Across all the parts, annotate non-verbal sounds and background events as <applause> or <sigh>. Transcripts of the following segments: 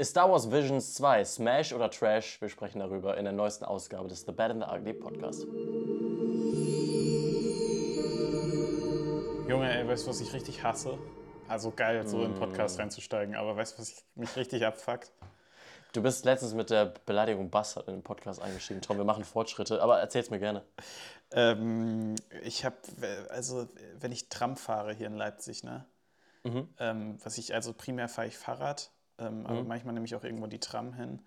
Ist Star Wars Visions 2 Smash oder Trash? Wir sprechen darüber in der neuesten Ausgabe des The Bad and the Ugly Podcast. Junge, ey, weißt du, was ich richtig hasse? Also geil, so in den Podcast Mm. reinzusteigen, aber weißt du, was ich, mich richtig abfuckt? Du bist letztens mit der Beleidigung Bastard in den Podcast eingestiegen. Tom, wir machen Fortschritte, aber erzähl's mir gerne. Ähm, ich habe, also wenn ich Tram fahre hier in Leipzig, ne? Ähm, was ich, also primär fahre ich Fahrrad, ähm, aber manchmal nehme ich auch irgendwo die Tram hin.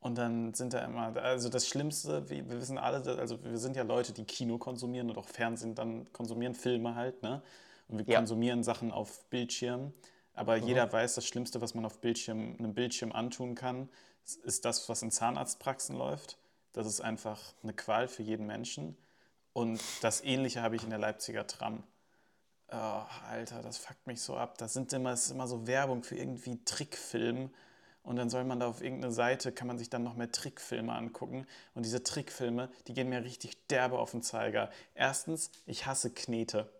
Und dann sind da immer, also das Schlimmste, wie, wir wissen alle, also wir sind ja Leute, die Kino konsumieren und auch Fernsehen dann konsumieren, Filme halt, ne? Und wir Ja. konsumieren Sachen auf Bildschirm. Aber jeder weiß, das Schlimmste, was man auf Bildschirm, einem Bildschirm antun kann, ist das, was in Zahnarztpraxen läuft. Das ist einfach eine Qual für jeden Menschen. Und das Ähnliche habe ich in der Leipziger Tram. Oh, Alter, das fuckt mich so ab. Das sind immer, das ist immer so Werbung für irgendwie Trickfilm. Und dann soll man da auf irgendeine Seite, kann man sich dann noch mehr Trickfilme angucken. Und diese Trickfilme, die gehen mir richtig derbe auf den Zeiger. Erstens, ich hasse Knete.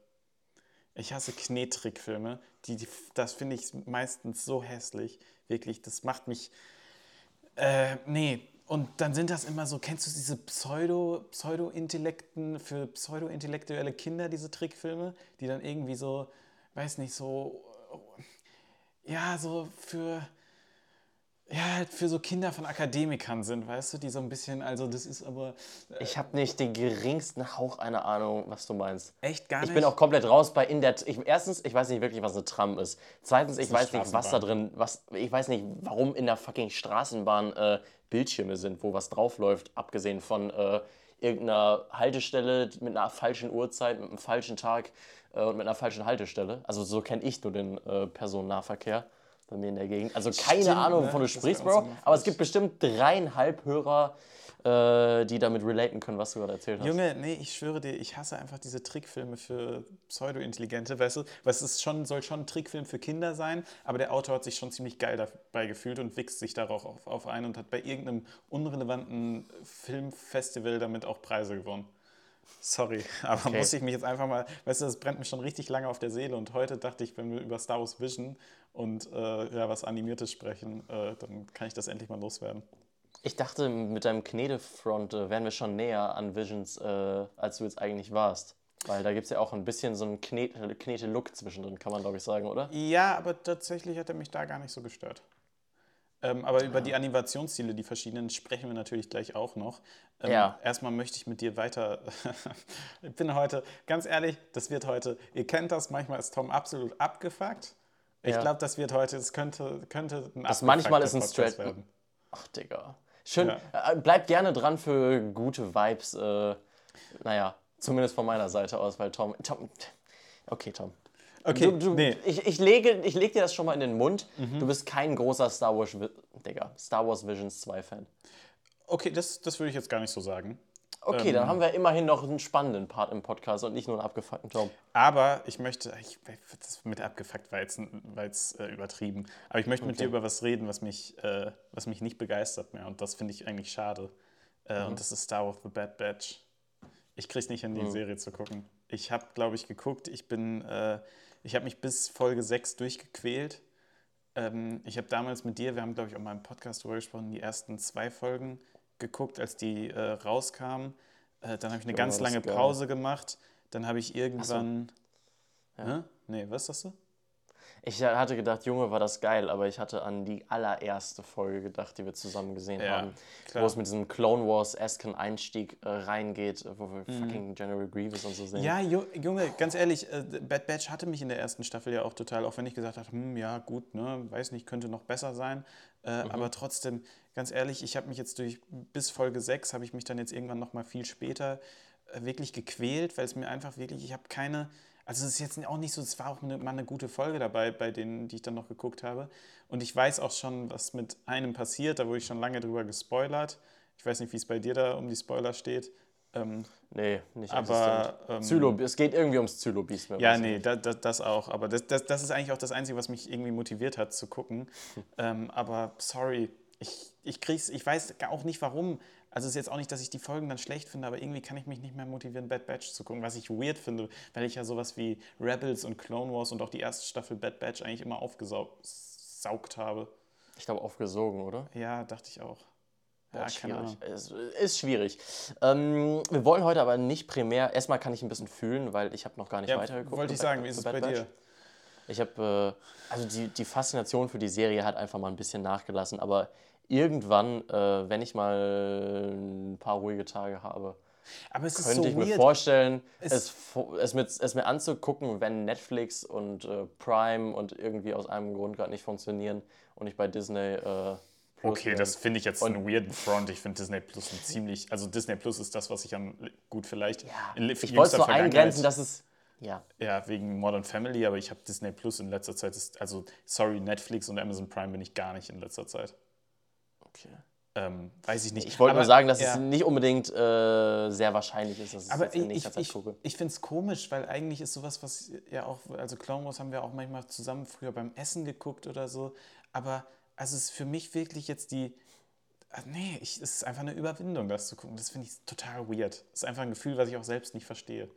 Ich hasse Knettrickfilme. Die, die, das finde ich meistens so hässlich. Wirklich, das macht mich. Äh, nee. Und dann sind das immer so, kennst du diese Pseudo, Pseudo-Intellekten für pseudo-intellektuelle Kinder, diese Trickfilme, die dann irgendwie so, weiß nicht, so, ja, so für, ja, für so Kinder von Akademikern sind, weißt du, die so ein bisschen, also das ist aber Ich habe nicht den geringsten Hauch einer Ahnung, was du meinst. echt gar Ich nicht. bin auch komplett raus bei in der. Ich, erstens, ich weiß nicht wirklich, was eine Tram ist. Zweitens, ich weiß nicht, was da drin. Was, ich weiß nicht, warum in der fucking Straßenbahn äh, Bildschirme sind, wo was draufläuft, abgesehen von äh, irgendeiner Haltestelle mit einer falschen Uhrzeit, mit einem falschen Tag äh, und mit einer falschen Haltestelle. Also so kenne ich nur den äh, Personennahverkehr bei mir in der Gegend. Also keine Stimmt, Ahnung, ne? wovon du Das ist sprichst, Bro. Aber es gibt bestimmt dreieinhalb Hörer, äh, die damit relaten können, was du gerade erzählt hast. Junge, nee, ich schwöre dir, ich hasse einfach diese Trickfilme für Pseudo-Intelligente, weißt du? Weil es ist schon, soll schon ein Trickfilm für Kinder sein, aber der Autor hat sich schon ziemlich geil dabei gefühlt und wichst sich darauf auf, auf ein und hat bei irgendeinem unrelevanten Filmfestival damit auch Preise gewonnen. Sorry, <laughs> aber Okay. muss ich mich jetzt einfach mal, weißt du, das brennt mir schon richtig lange auf der Seele und heute dachte ich, wenn wir über Star Wars Vision und äh, ja, was Animiertes sprechen, äh, dann kann ich das endlich mal loswerden. Ich dachte, mit deinem Knetefront äh, wären wir schon näher an Visions, äh, als du jetzt eigentlich warst. Weil da gibt es ja auch ein bisschen so einen Knete- Knete-Look zwischendrin, kann man glaube ich sagen, oder? Ja, aber tatsächlich hat er mich da gar nicht so gestört. Ähm, aber über die Animationsstile, die verschiedenen, sprechen wir natürlich gleich auch noch. Ähm, Ja. Erstmal möchte ich mit dir weiter. <laughs> ich bin heute, ganz ehrlich, das wird heute, ihr kennt das, manchmal ist Tom absolut abgefuckt. Ich Ja. glaube, das wird heute, es könnte, könnte ein Das manchmal ist ein werden. Ach, Digga. Schön. Ja. Äh, bleib gerne dran für gute Vibes. Äh, naja, zumindest von meiner Seite aus, weil Tom. Tom okay, Tom. Okay, du, du, nee. Mhm. ich, ich, lege, ich leg dir das schon mal in den Mund. Du bist kein großer Star Wars, Digga, Star Wars Visions 2 Fan. Okay, das, das würde ich jetzt gar nicht so sagen. Okay, Ähm. dann haben wir immerhin noch einen spannenden Part im Podcast und nicht nur einen abgefuckten Tom. Aber ich möchte, ich, das mit abgefuckt war jetzt, war jetzt äh, übertrieben, aber ich möchte mit Okay. dir über was reden, was mich, äh, was mich nicht begeistert mehr und das finde ich eigentlich schade. Äh, Mhm. Und das ist Star Wars The Bad Batch. Ich kriege nicht hin, Mhm. die Serie zu gucken. Ich habe, glaube ich, geguckt, ich bin, äh, ich habe mich bis Folge 6 durchgequält. Ähm, ich habe damals mit dir, wir haben, glaube ich, auch mal im Podcast drüber gesprochen, die ersten zwei Folgen geguckt, als die äh, rauskamen. Äh, dann habe ich eine Junge, ganz lange. Pause gemacht. Dann habe ich irgendwann. Ja. Hä? Nee, was sagst du? Ich hatte gedacht, Junge, war das geil, aber ich hatte an die allererste Folge gedacht, die wir zusammen gesehen Ja, haben. klar. Wo es mit diesem Clone Wars-esken Einstieg äh, reingeht, wo wir fucking General Grievous und so sehen. Mhm. Ja, Ju- Junge, ganz ehrlich, äh, Bad Batch hatte mich in der ersten Staffel ja auch total, auch wenn ich gesagt habe, hm, ja, gut, ne, weiß nicht, könnte noch besser sein. Äh, Mhm. Aber trotzdem, ganz ehrlich, ich habe mich jetzt durch, bis Folge 6 habe ich mich dann jetzt irgendwann noch mal viel später äh, wirklich gequält, weil es mir einfach wirklich, ich habe keine, also es ist jetzt auch nicht so, es war auch eine, mal eine gute Folge dabei, bei denen, die ich dann noch geguckt habe. Und ich weiß auch schon, was mit einem passiert, da wurde ich schon lange drüber gespoilert. Ich weiß nicht, wie es bei dir da um die Spoiler steht. Ähm, Nee, nicht Aber, ähm, Zylo, es geht irgendwie ums Zylobies. mir Ja, nee, da, da, das auch. Aber das, das, das ist eigentlich auch das Einzige, was mich irgendwie motiviert hat zu gucken. <laughs> ähm, aber sorry, ich, ich krieg's, ich weiß auch nicht warum. Also es ist jetzt auch nicht, dass ich die Folgen dann schlecht finde, aber irgendwie kann ich mich nicht mehr motivieren, Bad Batch zu gucken, was ich weird finde, weil ich ja sowas wie Rebels und Clone Wars und auch die erste Staffel Bad Batch eigentlich immer aufgesaugt habe. Ich glaube aufgesogen, oder? Ja, dachte ich auch. Boah, Ja, schwierig. Es ist schwierig. Ähm, wir wollen heute aber nicht primär. Erstmal kann ich ein bisschen fühlen, weil ich habe noch gar nicht Ja, weitergeguckt. wollte ich sagen, wie ist es bei Batch. dir? Ich habe, äh, also die, die Faszination für die Serie hat einfach mal ein bisschen nachgelassen, aber irgendwann, äh, wenn ich mal ein paar ruhige Tage habe, Aber es ist könnte so ich mir weird. vorstellen, Es- es, es, mit, es mir anzugucken, wenn Netflix und äh, Prime und irgendwie aus einem Grund gerade nicht funktionieren und ich bei Disney äh, Okay, bin. das finde ich jetzt einen weirden Front. Ich finde Disney Plus ein ziemlich. Also Disney Plus ist das, was ich am gut vielleicht. in ich wollte es nur eingrenzen, dass es, ja, Ja, wegen Modern Family, aber ich habe Disney Plus in letzter Zeit. Ist, also, sorry, Netflix und Amazon Prime bin ich gar nicht in letzter Zeit. Okay. Ähm, weiß ich nicht. Ich wollte Aber, nur sagen, dass ja. es nicht unbedingt äh, sehr wahrscheinlich ist, dass ich es Aber jetzt in ich, nächster ich, Zeit ich, gucke. ich finde es komisch, weil eigentlich ist sowas, was ja auch, also Clone Wars haben wir auch manchmal zusammen früher beim Essen geguckt oder so. Aber also es ist für mich wirklich jetzt die. ah, Nee, ich, es ist einfach eine Überwindung, das zu gucken. Das finde ich total weird. Das ist einfach ein Gefühl, was ich auch selbst nicht verstehe.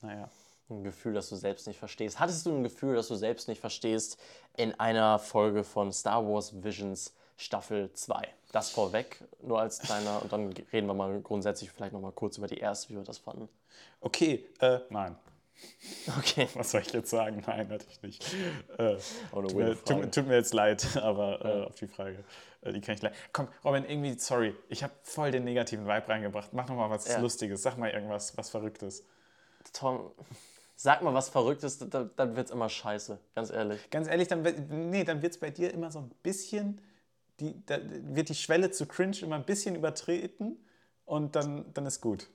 Naja. Ein Gefühl, das du selbst nicht verstehst. Hattest du ein Gefühl, das du selbst nicht verstehst in einer Folge von Star Wars Visions Staffel 2? Das vorweg, nur als kleiner, und dann reden wir mal grundsätzlich vielleicht nochmal kurz über die erste, wie wir das fanden. Okay, äh, nein. Okay. Was soll ich jetzt sagen? Nein, natürlich nicht. Äh, Oh, tut, mir, tut, tut mir jetzt leid, aber äh, auf die Frage, äh, die kann ich gleich. Komm, Robin, irgendwie, sorry, ich habe voll den negativen Vibe reingebracht. Mach noch mal was Ja. Lustiges. Sag mal irgendwas, was Verrücktes. Tom, sag mal was Verrücktes, dann, dann wird es immer scheiße, ganz ehrlich. Ganz ehrlich, dann, nee, dann wird es bei dir immer so ein bisschen, die, da wird die Schwelle zu cringe immer ein bisschen übertreten und dann, dann ist gut.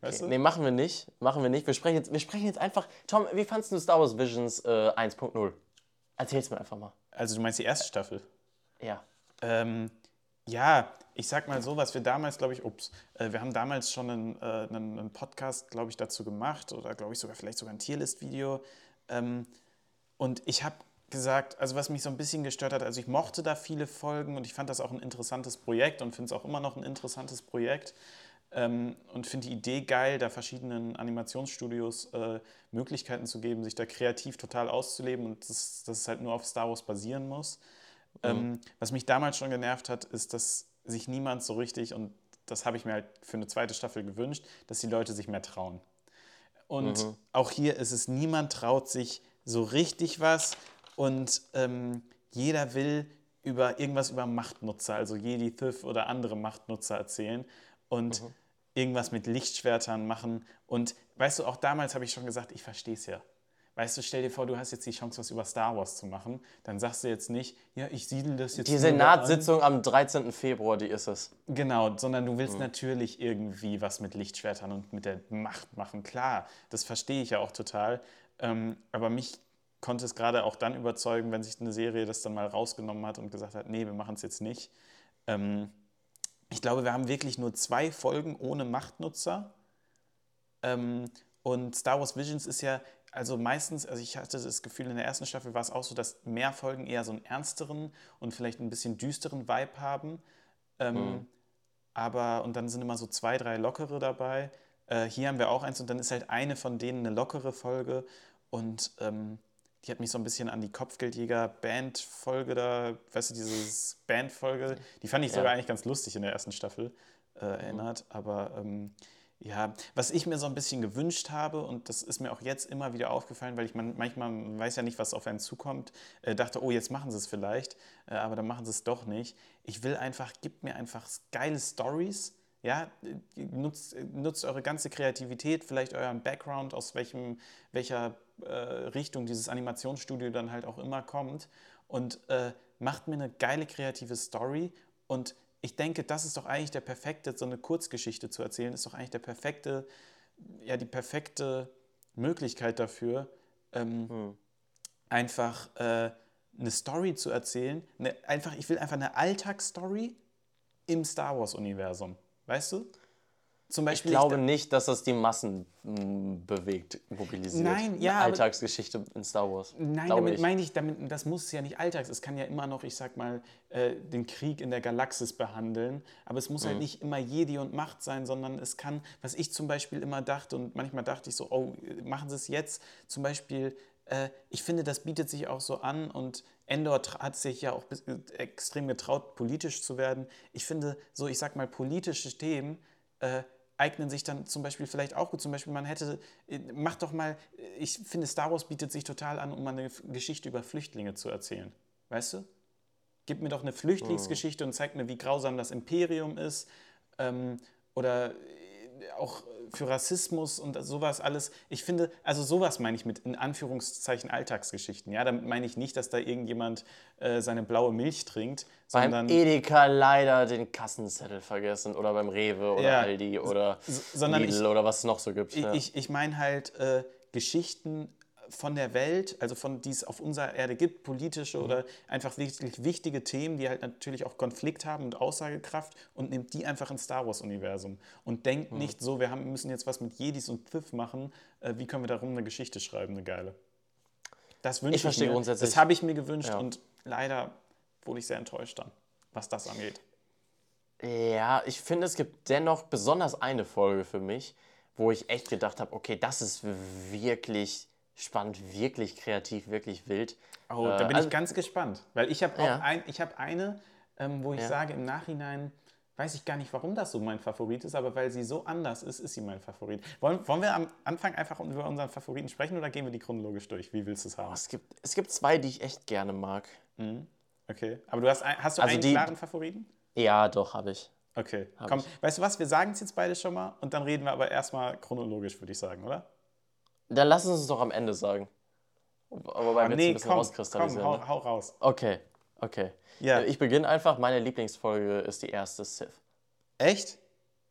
Weißt du? Nee, machen wir nicht. Machen wir nicht. Wir sprechen jetzt, wir sprechen jetzt einfach. Tom, wie fandest du Star Wars Visions äh, 1.0? Erzähl's mir einfach mal. Also du meinst die erste Staffel? Ja. Ähm, ja, ich sag mal so, was wir damals, glaube ich, ups, äh, wir haben damals schon einen, äh, einen, einen Podcast, glaube ich, dazu gemacht oder glaube ich sogar vielleicht sogar ein Tierlist-Video. Ähm, und ich habe gesagt, also was mich so ein bisschen gestört hat, also ich mochte da viele Folgen und ich fand das auch ein interessantes Projekt und finde es auch immer noch ein interessantes Projekt. Ähm, und finde die Idee geil, da verschiedenen Animationsstudios äh, Möglichkeiten zu geben, sich da kreativ total auszuleben und dass, dass es halt nur auf Star Wars basieren muss. Ähm, was mich damals schon genervt hat, ist, dass sich niemand so richtig, und das habe ich mir halt für eine zweite Staffel gewünscht, dass die Leute sich mehr trauen. Und auch hier ist es, niemand traut sich so richtig was und ähm, jeder will über irgendwas über Machtnutzer, also Jedi, Thith oder andere Machtnutzer erzählen und irgendwas mit Lichtschwertern machen. Und weißt du, auch damals habe ich schon gesagt, ich verstehe es ja. Weißt du, stell dir vor, du hast jetzt die Chance, was über Star Wars zu machen. Dann sagst du jetzt nicht, ja, ich siedel das jetzt Die Senatssitzung am 13. Februar, die ist es. Genau, sondern du willst natürlich irgendwie was mit Lichtschwertern und mit der Macht machen. Klar, das verstehe ich ja auch total. Ähm, aber mich konnte es gerade auch dann überzeugen, wenn sich eine Serie das dann mal rausgenommen hat und gesagt hat, nee, wir machen es jetzt nicht. Ähm, ich glaube, wir haben wirklich nur zwei Folgen ohne Machtnutzer. Ähm, und Star Wars Visions ist ja, also meistens, also ich hatte das Gefühl, in der ersten Staffel war es auch so, dass mehr Folgen eher so einen ernsteren und vielleicht ein bisschen düsteren Vibe haben. Ähm, Aber, und dann sind immer so zwei, drei lockere dabei. Äh, hier haben wir auch eins und dann ist halt eine von denen eine lockere Folge. Und ähm, die hat mich so ein bisschen an die Kopfgeldjäger-Band-Folge da, weißt du, dieses Band-Folge, die fand ich Ja. sogar eigentlich ganz lustig in der ersten Staffel äh, erinnert. Aber ähm, ja, was ich mir so ein bisschen gewünscht habe, und das ist mir auch jetzt immer wieder aufgefallen, weil ich man, manchmal man weiß ja nicht, was auf einen zukommt, äh, dachte, oh, jetzt machen sie es vielleicht, äh, aber dann machen sie es doch nicht. Ich will einfach, gebt mir einfach geile Stories. Ja, äh, nutzt, äh, nutzt eure ganze Kreativität, vielleicht euren Background, aus welchem, welcher äh, Richtung dieses Animationsstudio dann halt auch immer kommt und äh, macht mir eine geile kreative Story und ich denke, das ist doch eigentlich der perfekte, so eine Kurzgeschichte zu erzählen, ist doch eigentlich der perfekte, ja, die perfekte Möglichkeit dafür, ähm, einfach äh, eine Story zu erzählen. Eine, einfach, ich will einfach eine Alltagsstory im Star Wars-Universum. Weißt du? Zum Ich Beispiel. glaube nicht, dass das die Massen m, bewegt, mobilisiert. Nein, ja, Eine Alltagsgeschichte in Star Wars. Nein, damit ich. meine ich, damit, das muss ja nicht alltags. Es kann ja immer noch, ich sag mal, äh, den Krieg in der Galaxis behandeln. Aber es muss halt nicht immer Jedi und Macht sein, sondern es kann, was ich zum Beispiel immer dachte und manchmal dachte ich so, oh, machen Sie es jetzt, zum Beispiel äh, ich finde, das bietet sich auch so an und Endor hat sich ja auch äh, extrem getraut, politisch zu werden. Ich finde, so, ich sag mal, politische Themen äh, eignen sich dann zum Beispiel vielleicht auch gut. Zum Beispiel, man hätte, äh, mach doch mal, äh, ich finde, Star Wars bietet sich total an, um mal eine Geschichte über Flüchtlinge zu erzählen. Weißt du? Gib mir doch eine Flüchtlingsgeschichte und zeig mir, wie grausam das Imperium ist. Ähm, oder auch für Rassismus und sowas alles. Ich finde, also sowas meine ich mit in Anführungszeichen Alltagsgeschichten. Ja, damit meine ich nicht, dass da irgendjemand äh, seine blaue Milch trinkt, Beim sondern Edeka leider den Kassenzettel vergessen oder beim Rewe oder Ja, Aldi oder sondern Lidl ich- oder was es noch so gibt. Ich, ja. ich, ich meine halt äh, Geschichten von der Welt, also von die es auf unserer Erde gibt, politische Mhm. oder einfach wirklich wichtige Themen, die halt natürlich auch Konflikt haben und Aussagekraft und nimmt die einfach ins Star Wars-Universum und Mhm. denkt nicht so, wir haben, müssen jetzt was mit Jedis und Pfiff machen, äh, wie können wir darum eine Geschichte schreiben, eine geile. Das wünsche Ich ich, verstehe mir. grundsätzlich- Das habe ich mir gewünscht Ja. und leider wurde ich sehr enttäuscht dann, was das angeht. Ja, ich finde, es gibt dennoch besonders eine Folge für mich, wo ich echt gedacht habe, okay, das ist wirklich spannend, wirklich kreativ, wirklich wild. Oh, da Äh, bin also- ich ganz gespannt, weil ich habe auch Ja. ein, ich habe eine, ähm, wo ich Ja. sage im Nachhinein, weiß ich gar nicht, warum das so mein Favorit ist, aber weil sie so anders ist, ist sie mein Favorit. Wollen, wollen wir am Anfang einfach über unseren Favoriten sprechen oder gehen wir die chronologisch durch? Wie willst du es haben? Oh, es, gibt, es gibt zwei, die ich echt gerne mag. Okay, aber du hast, ein, hast du Also einen die- klaren Favoriten? Ja, doch, habe ich. Okay, Hab komm, ich. weißt du was, wir sagen es jetzt beide schon mal und dann reden wir aber erstmal chronologisch, würde ich sagen, oder? Dann lass uns es doch am Ende sagen. Wobei Ah, wir jetzt ein bisschen komm, rauskristallisieren. komm, hau, ne? hau raus. Okay, okay. Ja. Ich beginne einfach. Meine Lieblingsfolge ist die erste Sith. Echt?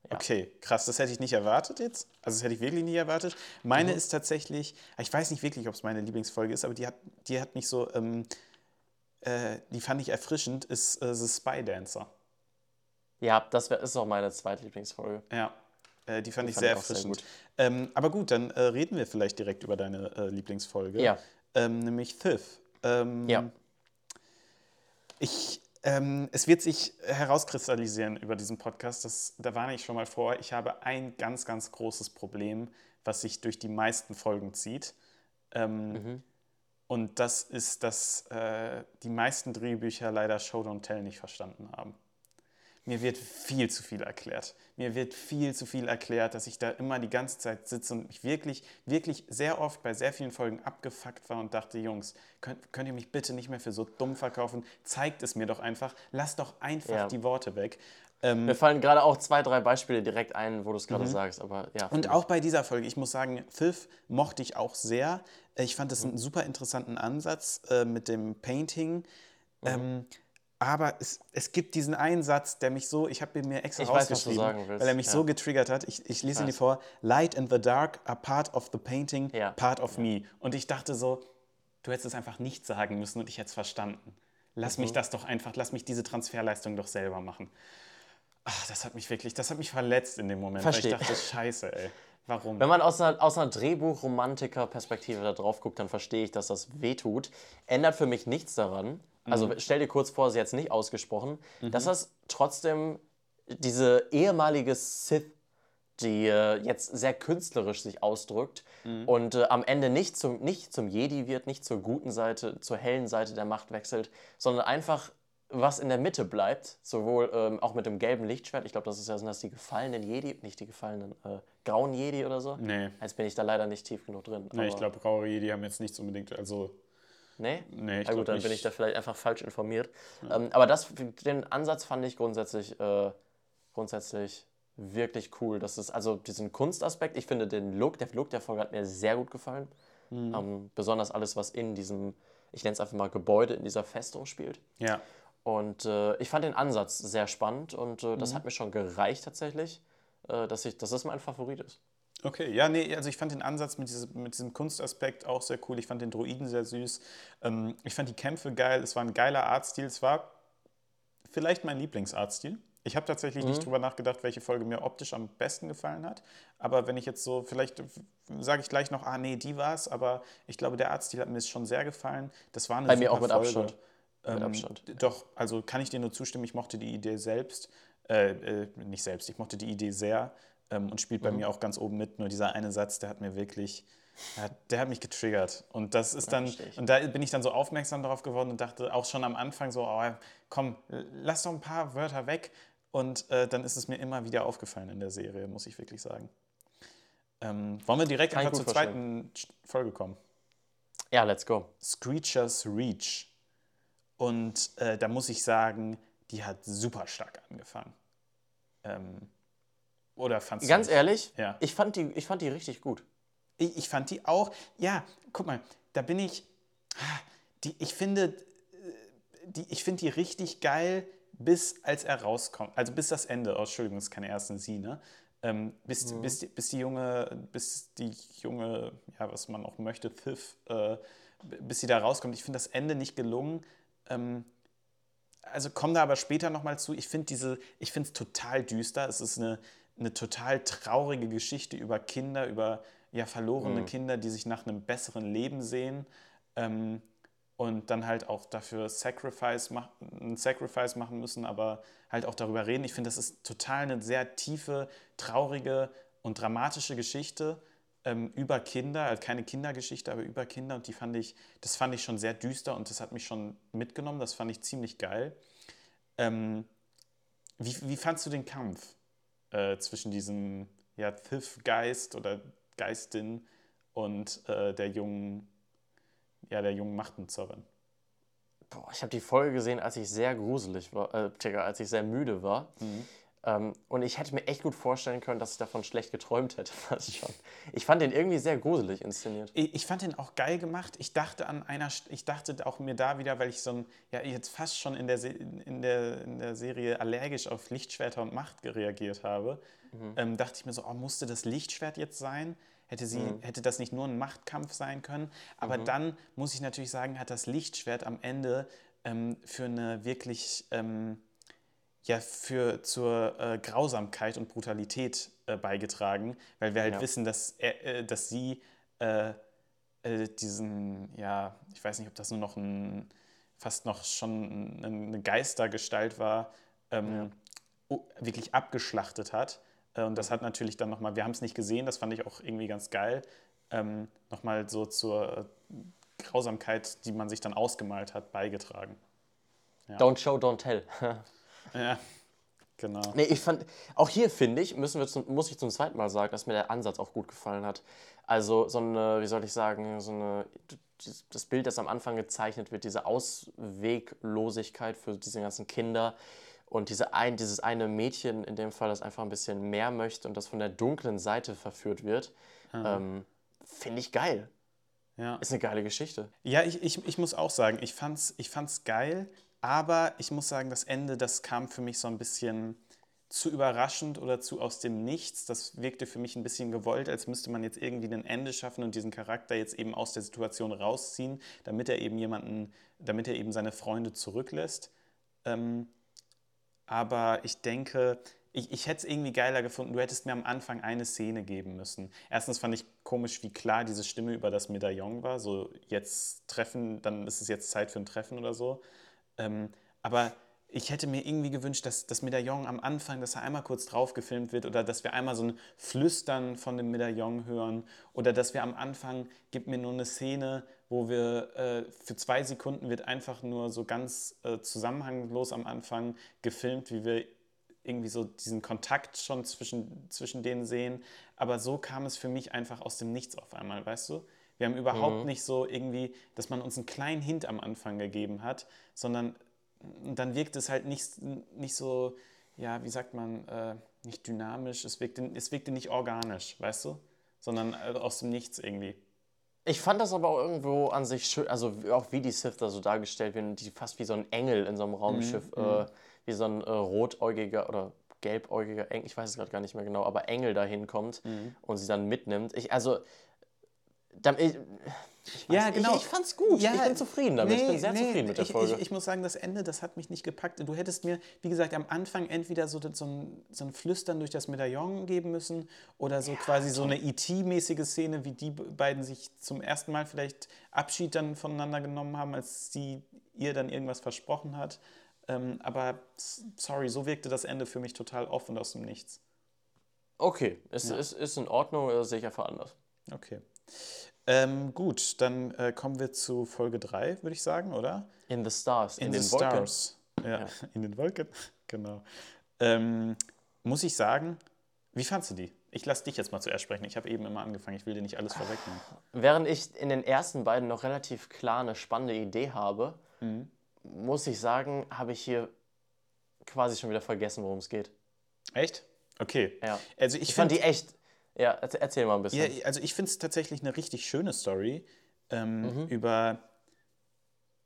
Okay, krass, das hätte ich nicht erwartet jetzt. Also das hätte ich wirklich nicht erwartet. Meine ist tatsächlich, ich weiß nicht wirklich, ob es meine Lieblingsfolge ist, aber die hat, die hat mich so, ähm, äh, die fand ich erfrischend, ist äh, The Spy Dancer. Ja, das wär, ist auch meine zweite Lieblingsfolge. Ja, äh, die fand ich fand sehr auch sehr erfrischend. gut. ähm, aber gut, dann äh, reden wir vielleicht direkt über deine äh, Lieblingsfolge. Ja. Ähm, nämlich Thief. Ähm, Ja. Ich, ähm, es wird sich herauskristallisieren über diesen Podcast, das, da warne ich schon mal vor. Ich habe ein ganz, ganz großes Problem, was sich durch die meisten Folgen zieht. Ähm, Mhm. Und das ist, dass äh, die meisten Drehbücher leider Show Don't Tell nicht verstanden haben. Mir wird viel zu viel erklärt. Mir wird viel zu viel erklärt, dass ich da immer die ganze Zeit sitze und mich wirklich, wirklich sehr oft bei sehr vielen Folgen abgefuckt war und dachte, Jungs, könnt, könnt ihr mich bitte nicht mehr für so dumm verkaufen? Zeigt es mir doch einfach. Lasst doch einfach Ja. die Worte weg. Ähm, Mir fallen gerade auch zwei, drei Beispiele direkt ein, wo du es gerade sagst. Aber ja. Mhm. Und auch bei dieser Folge, ich muss sagen, Thief mochte ich auch sehr. Ich fand es einen super interessanten Ansatz äh, mit dem Painting. Ähm, aber es, es gibt diesen einen Satz, der mich so, ich habe mir extra Ich weiß, was du rausgeschrieben, sagen willst, weil er mich ja. so getriggert hat. Ich, ich lese ihn dir weiß. vor. Light and the dark are part of the painting, Ja. part of me. Und ich dachte so, du hättest es einfach nicht sagen müssen und ich hätte es verstanden. Lass Mhm. mich das doch einfach, lass mich diese Transferleistung doch selber machen. Ach, das hat mich wirklich, das hat mich verletzt in dem Moment, weil ich dachte, scheiße, ey. Warum? Wenn man aus einer, aus einer Drehbuch-Romantiker-Perspektive da drauf guckt, dann verstehe ich, dass das wehtut. Ändert für mich nichts daran. Also Mhm. stell dir kurz vor, sie jetzt nicht ausgesprochen, dass das trotzdem diese ehemalige Sith, die äh, jetzt sehr künstlerisch sich ausdrückt Mhm. und äh, am Ende nicht zum, nicht zum Jedi wird, nicht zur guten Seite, zur hellen Seite der Macht wechselt, sondern einfach was in der Mitte bleibt, sowohl ähm, auch mit dem gelben Lichtschwert, ich glaube, das ist ja sind das die gefallenen Jedi, nicht die gefallenen äh, grauen Jedi oder so. Nee. Jetzt bin ich da leider nicht tief genug drin. Nee, ich glaube, graue Jedi haben jetzt nichts unbedingt, also, Nee? nee, ich Na gut, dann nicht. bin ich da vielleicht einfach falsch informiert. Ähm, aber das, den Ansatz fand ich grundsätzlich, äh, grundsätzlich wirklich cool. Das ist also diesen Kunstaspekt, ich finde den Look, der Look der Folge hat mir sehr gut gefallen. Mhm. Ähm, besonders alles, was in diesem, ich nenne es einfach mal Gebäude, in dieser Festung spielt. Ja, Und äh, ich fand den Ansatz sehr spannend und äh, Mhm. das hat mir schon gereicht tatsächlich, äh, dass, ich, dass das mein Favorit ist. Okay. Ja, nee, also ich fand den Ansatz mit diesem, mit diesem Kunstaspekt auch sehr cool. Ich fand den Droiden sehr süß. Ähm, ich fand die Kämpfe geil. Es war ein geiler Artstil. Es war vielleicht mein Lieblingsartstil. Ich habe tatsächlich nicht drüber nachgedacht, welche Folge mir optisch am besten gefallen hat. Aber wenn ich jetzt so, vielleicht sage ich gleich noch, ah nee, die war es, aber ich glaube, der Artstil hat mir schon sehr gefallen. Das war eine Bei mir auch mit Folge. Abstand. Mit Ähm, Abstand. Doch, also kann ich dir nur zustimmen, ich mochte die Idee selbst, äh, äh, nicht selbst, ich mochte die Idee sehr ähm, und spielt bei Mhm. mir auch ganz oben mit. Nur dieser eine Satz, der hat mir wirklich, Ja, der hat mich getriggert. Und das ist dann, und da bin ich dann so aufmerksam darauf geworden und dachte auch schon am Anfang so, oh, komm, lass doch ein paar Wörter weg. Und äh, dann ist es mir immer wieder aufgefallen in der Serie, muss ich wirklich sagen. Ähm, wollen wir direkt einfach zur zweiten Folge kommen? Ja, let's go. Screechers Reach. Und äh, da muss ich sagen, die hat super stark angefangen. Ähm, oder fandst du Ganz nicht? ehrlich, Ja. ich, fand die, ich fand die richtig gut. Ich, ich fand die auch, ja, guck mal, da bin ich, die, ich finde, äh, die, ich finde die richtig geil, bis als er rauskommt, also bis das Ende, oh, Entschuldigung, das ist keine erste Sie, ne? Ähm, bis, bis, die, bis die junge, bis die junge, ja, was man auch möchte, Thief, äh, bis sie da rauskommt. Ich finde das Ende nicht gelungen. Ähm, also komme da aber später nochmal zu. Ich finde diese, ich finde es total düster. Es ist eine, eine total traurige Geschichte über Kinder, über ja, verlorene Kinder, die sich nach einem besseren Leben sehen ähm, und dann halt auch dafür Sacrifice mach, ein Sacrifice machen müssen, aber halt auch darüber reden. Ich finde, das ist total eine sehr tiefe, traurige und dramatische Geschichte ähm, über Kinder, also keine Kindergeschichte, aber über Kinder und die fand ich, das fand ich schon sehr düster und das hat mich schon mitgenommen, das fand ich ziemlich geil. Ähm, wie, wie fandst du den Kampf äh, zwischen diesem ja, Thief-Geist oder Geistin und äh, der jungen, ja, der jungen Machtnutzerin? Boah, ich habe die Folge gesehen, als ich sehr gruselig war, äh, als ich sehr müde war. Ähm, und ich hätte mir echt gut vorstellen können, dass ich davon schlecht geträumt hätte, <laughs> fast schon. Ich fand den irgendwie sehr gruselig inszeniert. Ich, ich fand den auch geil gemacht. Ich dachte an einer, ich dachte auch mir da wieder, weil ich so ein, ja, jetzt fast schon in der, Se in der, in der Serie allergisch auf Lichtschwerter und Macht reagiert habe, ähm, dachte ich mir so, oh, musste das Lichtschwert jetzt sein? Hätte, sie, hätte das nicht nur ein Machtkampf sein können? Aber dann muss ich natürlich sagen, hat das Lichtschwert am Ende ähm, für eine wirklich ähm, ja, für, zur äh, Grausamkeit und Brutalität äh, beigetragen, weil wir halt Ja. wissen, dass, er, äh, dass sie äh, äh, diesen, ja, ich weiß nicht, ob das nur noch ein, fast noch schon ein- eine Geistergestalt war, ähm, o- wirklich abgeschlachtet hat. Äh, und das hat natürlich dann nochmal, wir haben es nicht gesehen, das fand ich auch irgendwie ganz geil, ähm, nochmal so zur Grausamkeit, die man sich dann ausgemalt hat, beigetragen. Don't show, don't tell. <laughs> Ja, genau. Nee, ich fand, auch hier finde ich, müssen wir zum, muss ich zum zweiten Mal sagen, dass mir der Ansatz auch gut gefallen hat. Also so eine, wie soll ich sagen, so eine, das Bild, das am Anfang gezeichnet wird, diese Ausweglosigkeit für diese ganzen Kinder und diese ein, dieses eine Mädchen in dem Fall, das einfach ein bisschen mehr möchte und das von der dunklen Seite verführt wird, ähm, finde ich geil. Ja. Ist eine geile Geschichte. Ja, ich, ich, ich muss auch sagen, ich fand's, ich fand's geil, aber ich muss sagen, das Ende, das kam für mich so ein bisschen zu überraschend oder zu aus dem Nichts. Das wirkte für mich ein bisschen gewollt, als müsste man jetzt irgendwie ein Ende schaffen und diesen Charakter jetzt eben aus der Situation rausziehen, damit er eben jemanden, damit er eben seine Freunde zurücklässt. Ähm, aber ich denke, ich, ich hätte es irgendwie geiler gefunden. Du hättest mir am Anfang eine Szene geben müssen. Erstens fand ich komisch, wie klar diese Stimme über das Medaillon war. So, jetzt treffen, dann ist es jetzt Zeit für ein Treffen oder so. Ähm, aber ich hätte mir irgendwie gewünscht, dass das Medaillon am Anfang, dass er einmal kurz drauf gefilmt wird oder dass wir einmal so ein Flüstern von dem Medaillon hören oder dass wir am Anfang, gibt mir nur eine Szene, wo wir äh, für zwei Sekunden wird einfach nur so ganz äh, zusammenhanglos am Anfang gefilmt, wie wir irgendwie so diesen Kontakt schon zwischen, zwischen denen sehen. Aber so kam es für mich einfach aus dem Nichts auf einmal, weißt du? Wir haben überhaupt nicht so irgendwie, dass man uns einen kleinen Hint am Anfang gegeben hat, sondern dann wirkt es halt nicht, nicht so, ja, wie sagt man, äh, nicht dynamisch, es wirkte, es wirkte nicht organisch, weißt du? Sondern äh, aus dem Nichts irgendwie. Ich fand das aber auch irgendwo an sich schön, also auch wie die Sith da so dargestellt werden, die fast wie so ein Engel in so einem Raumschiff, äh, wie so ein äh, rotäugiger oder gelbäugiger Engel, ich weiß es gerade gar nicht mehr genau, aber Engel da hinkommt und sie dann mitnimmt. Ich, also, dann, ich, ich weiß Ja, genau. Ich, ich fand's gut. Ja, ich bin zufrieden damit. ich nee, bin sehr nee, zufrieden mit der ich, Folge. Ich, ich muss sagen, das Ende, das hat mich nicht gepackt. Du hättest mir, wie gesagt, am Anfang entweder so, so, ein, so ein Flüstern durch das Medaillon geben müssen oder so quasi so eine E.T.-mäßige Szene, wie die beiden sich zum ersten Mal vielleicht Abschied dann voneinander genommen haben, als sie ihr dann irgendwas versprochen hat. Ähm, aber sorry, so wirkte das Ende für mich total off und aus dem Nichts. okay, ist, ist, ist in Ordnung, sehe ich einfach anders. Okay. Ähm, gut, dann äh, kommen wir zu Folge 3, würde ich sagen, oder? In the Stars, in, In, den the Wolken. Stars. Ja, <laughs> in den Wolken, <laughs> genau. Ähm, muss ich sagen, wie fandst du die? Ich lasse dich jetzt mal zuerst sprechen. Ich habe eben immer angefangen, ich will dir nicht alles vorwegnehmen. Während ich in den ersten beiden noch relativ klar eine spannende Idee habe, Mhm. muss ich sagen, habe ich hier quasi schon wieder vergessen, worum es geht. Echt? Okay. Ja. Also ich, Ich fand die echt. Ja, erzähl, mal ein bisschen. Ja, also ich finde es tatsächlich eine richtig schöne Story ähm, Mhm. über,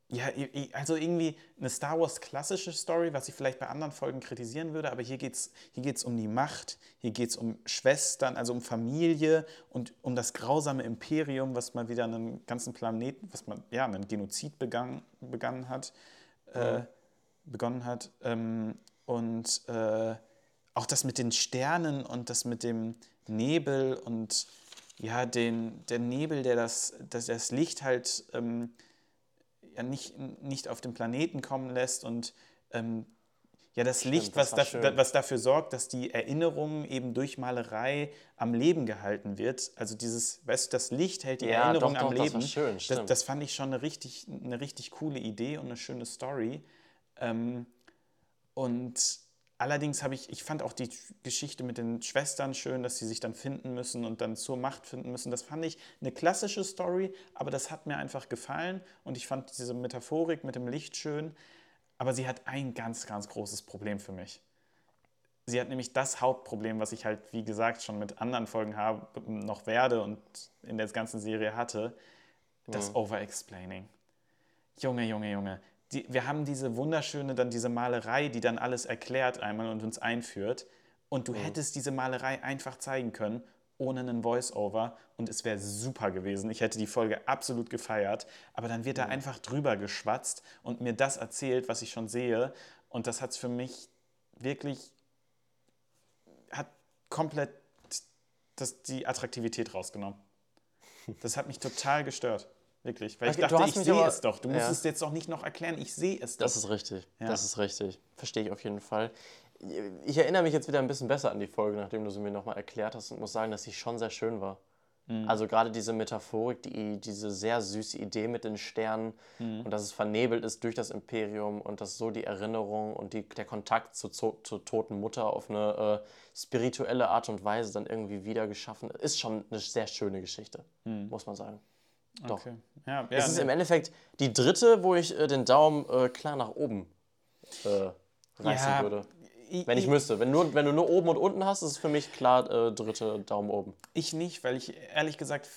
ja, also irgendwie eine Star Wars klassische Story, was ich vielleicht bei anderen Folgen kritisieren würde, aber hier geht es hier geht's um die Macht, hier geht es um Schwestern, also um Familie und um das grausame Imperium, was mal wieder einen ganzen Planeten, was man, ja, einen Genozid begangen, begangen hat, äh, begonnen hat. Ähm, und äh, auch das mit den Sternen und das mit dem Nebel und ja, den, der Nebel, der das, das, das Licht halt ähm, ja, nicht, nicht auf den Planeten kommen lässt und ähm, ja, das Licht, das was, dafür, schön. was dafür sorgt, dass die Erinnerung eben durch Malerei am Leben gehalten wird. Also dieses, weißt du, das Licht hält die Ja, Erinnerung doch, am doch, das Leben. schön, das, stimmt. das fand ich schon eine richtig, eine richtig coole Idee und eine schöne Story. Ähm, und allerdings habe ich, ich fand auch die Geschichte mit den Schwestern schön, dass sie sich dann finden müssen und dann zur Macht finden müssen. Das fand ich eine klassische Story, aber das hat mir einfach gefallen und ich fand diese Metaphorik mit dem Licht schön. Aber sie hat ein ganz, ganz großes Problem für mich. Sie hat nämlich das Hauptproblem, was ich halt, wie gesagt, schon mit anderen Folgen habe, noch werde und in der ganzen Serie hatte, das Overexplaining. Junge, Junge, Junge. Die, wir haben diese wunderschöne, dann diese Malerei, die dann alles erklärt einmal und uns einführt. Und du hättest diese Malerei einfach zeigen können, ohne einen Voice-Over. Und es wäre super gewesen. Ich hätte die Folge absolut gefeiert. Aber dann wird da einfach drüber geschwatzt und mir das erzählt, was ich schon sehe. Und das hat es für mich wirklich, hat komplett das, die Attraktivität rausgenommen. <laughs> Das hat mich total gestört. Wirklich. Weil ich Okay, du dachte, hast ich sehe es doch. Du musst Ja. es jetzt auch nicht noch erklären. Ich sehe es doch. Das ist richtig. Ja. Das ist richtig. Verstehe ich auf jeden Fall. Ich erinnere mich jetzt wieder ein bisschen besser an die Folge, nachdem du sie mir nochmal erklärt hast und muss sagen, dass sie schon sehr schön war. Mhm. Also gerade diese Metaphorik, die, diese sehr süße Idee mit den Sternen Mhm. und dass es vernebelt ist durch das Imperium und dass so die Erinnerung und die, der Kontakt zur, zur toten Mutter auf eine äh, spirituelle Art und Weise dann irgendwie wieder geschaffen ist schon eine sehr schöne Geschichte, muss man sagen. Doch. Okay. Ja, ja, Es ist im Endeffekt die dritte, wo ich äh, den Daumen äh, klar nach oben äh, reißen würde. Wenn ich müsste. Wenn, nur, wenn du nur oben und unten hast, ist es für mich klar äh, dritte Daumen oben. ich nicht, weil ich ehrlich gesagt,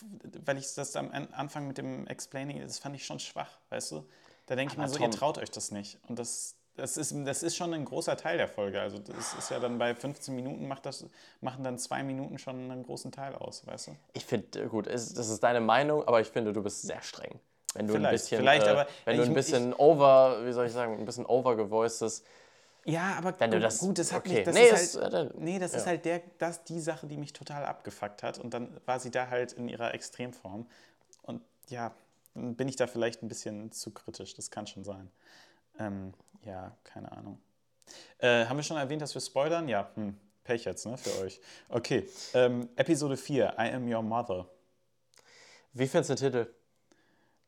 weil ich das am An- Anfang mit dem Explaining, das fand ich schon schwach, weißt du? Da denke ich mir so, Tom- ihr traut euch das nicht. Und das, das, ist, das ist schon ein großer Teil der Folge. Also das ist ja dann bei 15 Minuten, macht das, machen dann zwei Minuten schon einen großen Teil aus, weißt du? Ich finde, äh, gut, es, das ist deine Meinung, aber ich finde, du bist sehr streng. Wenn du ein Vielleicht, bisschen, vielleicht, äh, aber wenn du ich- ein bisschen over, wie soll ich sagen, ein bisschen overgevoiced Ja, aber Wenn du gut, das- gut, das hat okay. mich, das Nee, ist das- halt, äh, nee, das ist ja. halt der, das, die Sache, die mich total abgefuckt hat und dann war sie da halt in ihrer Extremform und ja, dann bin ich da vielleicht ein bisschen zu kritisch, das kann schon sein. Ähm, ja, keine Ahnung. Äh, haben wir schon erwähnt, dass wir spoilern? Ja, hm, Pech jetzt, ne, für euch. Okay, ähm, Episode 4, I Am Your Mother. Wie findest du den Titel?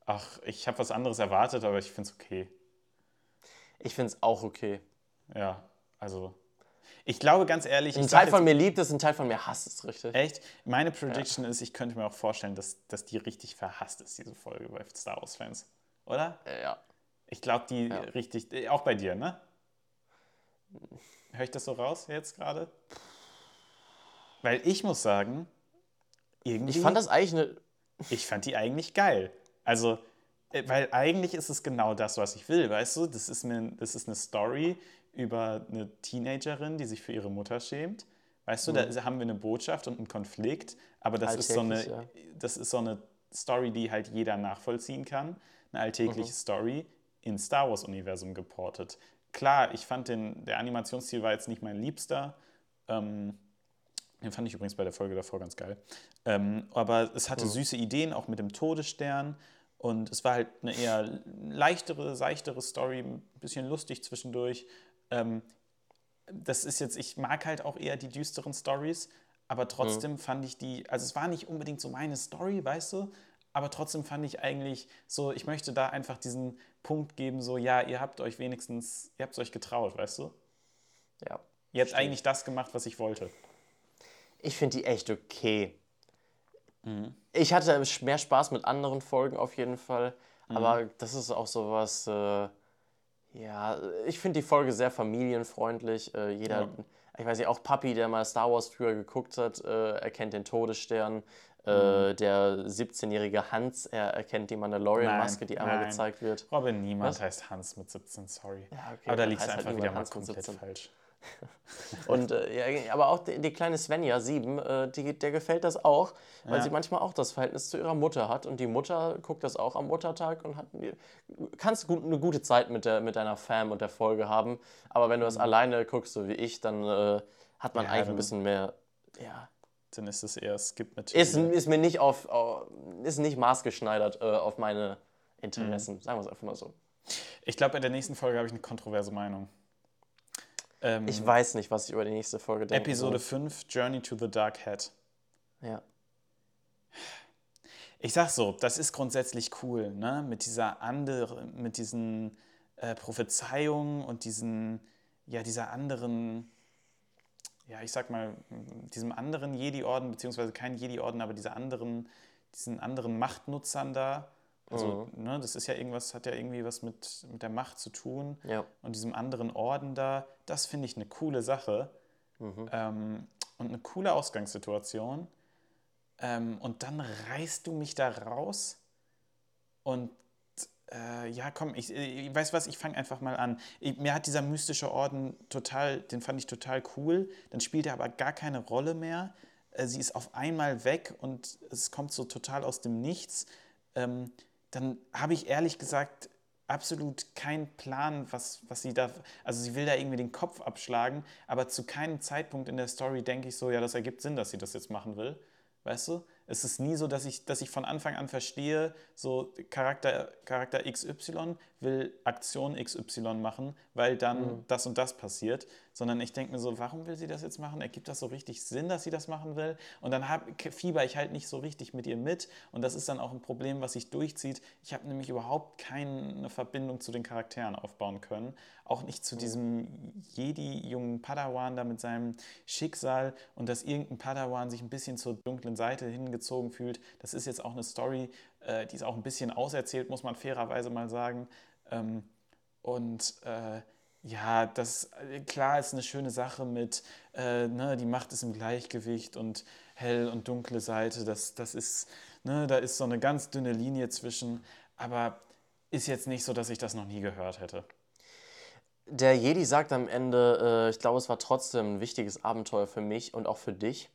Ach, ich habe was anderes erwartet, aber ich finde es okay. Ich finde es auch okay. Ja, also, ich glaube ganz ehrlich, Ein Teil von mir liebt es, ein Teil von mir hasst es, richtig? Echt? Meine Prediction ist, ich könnte mir auch vorstellen, dass, dass die richtig verhasst ist, diese Folge bei Star Wars-Fans. Oder? Äh, ja. Ich glaube, die Ja. richtig. äh, Auch bei dir, ne? Höre ich das so raus jetzt gerade? Weil ich muss sagen, irgendwie. Ich fand das eigentlich eine. ich fand die eigentlich geil. Also, äh, weil eigentlich ist es genau das, was ich will, weißt du? Das ist eine, das ist eine Story über eine Teenagerin, die sich für ihre Mutter schämt. Weißt du, da haben wir eine Botschaft und einen Konflikt, aber das ist, so eine, Alltäglich, das ist so eine Story, die halt jeder nachvollziehen kann. Eine alltägliche Story in Star Wars-Universum geportet. Klar, ich fand den, der Animationsstil war jetzt nicht mein liebster. Ähm, den fand ich übrigens bei der Folge davor ganz geil. Ähm, aber es hatte süße Ideen, auch mit dem Todesstern. Und es war halt eine eher leichtere, seichtere Story, ein bisschen lustig zwischendurch. Ähm, das ist jetzt, ich mag halt auch eher die düsteren Stories, aber trotzdem fand ich die, also es war nicht unbedingt so meine Story, weißt du, aber trotzdem fand ich eigentlich so, ich möchte da einfach diesen Punkt geben, so, ja, ihr habt euch wenigstens, ihr habt es euch getraut, weißt du? Ja. Ihr habt eigentlich das gemacht, was ich wollte. Ich finde die echt okay. Mhm. Ich hatte mehr Spaß mit anderen Folgen auf jeden Fall, Mhm. aber das ist auch sowas, äh, ja, ich finde die Folge sehr familienfreundlich. Äh, jeder, Ja. ich weiß nicht, auch Papi, der mal Star Wars früher geguckt hat, äh, erkennt den Todesstern. Mhm. Äh, der 17-jährige Hans, er erkennt die Mandalorian-Maske, die einmal nein. gezeigt wird. Robin, niemand Was? heißt Hans mit 17, sorry. Ja, okay, aber da liegt es halt einfach niemand wieder mal komplett 17. falsch. <laughs> Und äh, ja, aber auch die, die kleine Svenja, sieben, äh, die, der gefällt das auch, weil Ja. sie manchmal auch das Verhältnis zu ihrer Mutter hat. Und die Mutter guckt das auch am Muttertag und hat kannst gut, eine gute Zeit mit, der, mit deiner Fam und der Folge haben. Aber wenn du das alleine guckst, so wie ich, dann äh, hat man Mhm. Ja, eigentlich ein bisschen mehr. Ja, Dann ist es eher Skip mit ist, ist mir nicht auf, auf ist nicht maßgeschneidert äh, auf meine Interessen, Mhm. sagen wir es einfach mal so. Ich glaube, in der nächsten Folge habe ich eine kontroverse Meinung. Ähm, Ich weiß nicht, was ich über die nächste Folge denke. Episode 5, Journey to the Dark Hat. Ja. Ich sag so, das ist grundsätzlich cool, ne? Mit dieser anderen, mit diesen äh, Prophezeiungen und diesen, ja, dieser anderen, ja, ich sag mal, diesem anderen Jedi-Orden, beziehungsweise kein Jedi-Orden, aber dieser anderen, diesen anderen Machtnutzern da. Also, ne, das ist ja irgendwas, hat ja irgendwie was mit, mit der Macht zu tun. Ja. Und diesem anderen Orden da, das finde ich eine coole Sache. Ähm, und eine coole Ausgangssituation. Ähm, und dann reißt du mich da raus und äh, ja, komm, ich, ich weiß was, ich fange einfach mal an. Ich, mir hat dieser mystische Orden total, den fand ich total cool. Dann spielt er aber gar keine Rolle mehr. Äh, sie ist auf einmal weg und es kommt so total aus dem Nichts. Ähm, dann habe ich ehrlich gesagt absolut keinen Plan, was, was sie da. Also, sie will da irgendwie den Kopf abschlagen, aber zu keinem Zeitpunkt in der Story denke ich so, ja, das ergibt Sinn, dass sie das jetzt machen will. Weißt du? Es ist nie so, dass ich, dass ich von Anfang an verstehe, so Charakter, Charakter XY will Aktion XY machen, weil dann das und das passiert, sondern ich denke mir so, warum will sie das jetzt machen? Ergibt das so richtig Sinn, dass sie das machen will? Und dann hab, fieber ich halt nicht so richtig mit ihr mit und das ist dann auch ein Problem, was sich durchzieht. Ich habe nämlich überhaupt keine Verbindung zu den Charakteren aufbauen können, auch nicht zu diesem Jedi-jungen Padawan da mit seinem Schicksal und dass irgendein Padawan sich ein bisschen zur dunklen Seite hingezogen fühlt. Das ist jetzt auch eine Story, äh, die ist auch ein bisschen auserzählt, muss man fairerweise mal sagen. Ähm, und äh, ja, das äh, klar ist eine schöne Sache mit, äh, ne, die Macht ist im Gleichgewicht und hell und dunkle Seite, das, das ist, ne, da ist so eine ganz dünne Linie zwischen, aber ist jetzt nicht so, dass ich das noch nie gehört hätte. Der Jedi sagt am Ende, äh, ich glaube, es war trotzdem ein wichtiges Abenteuer für mich und auch für dich.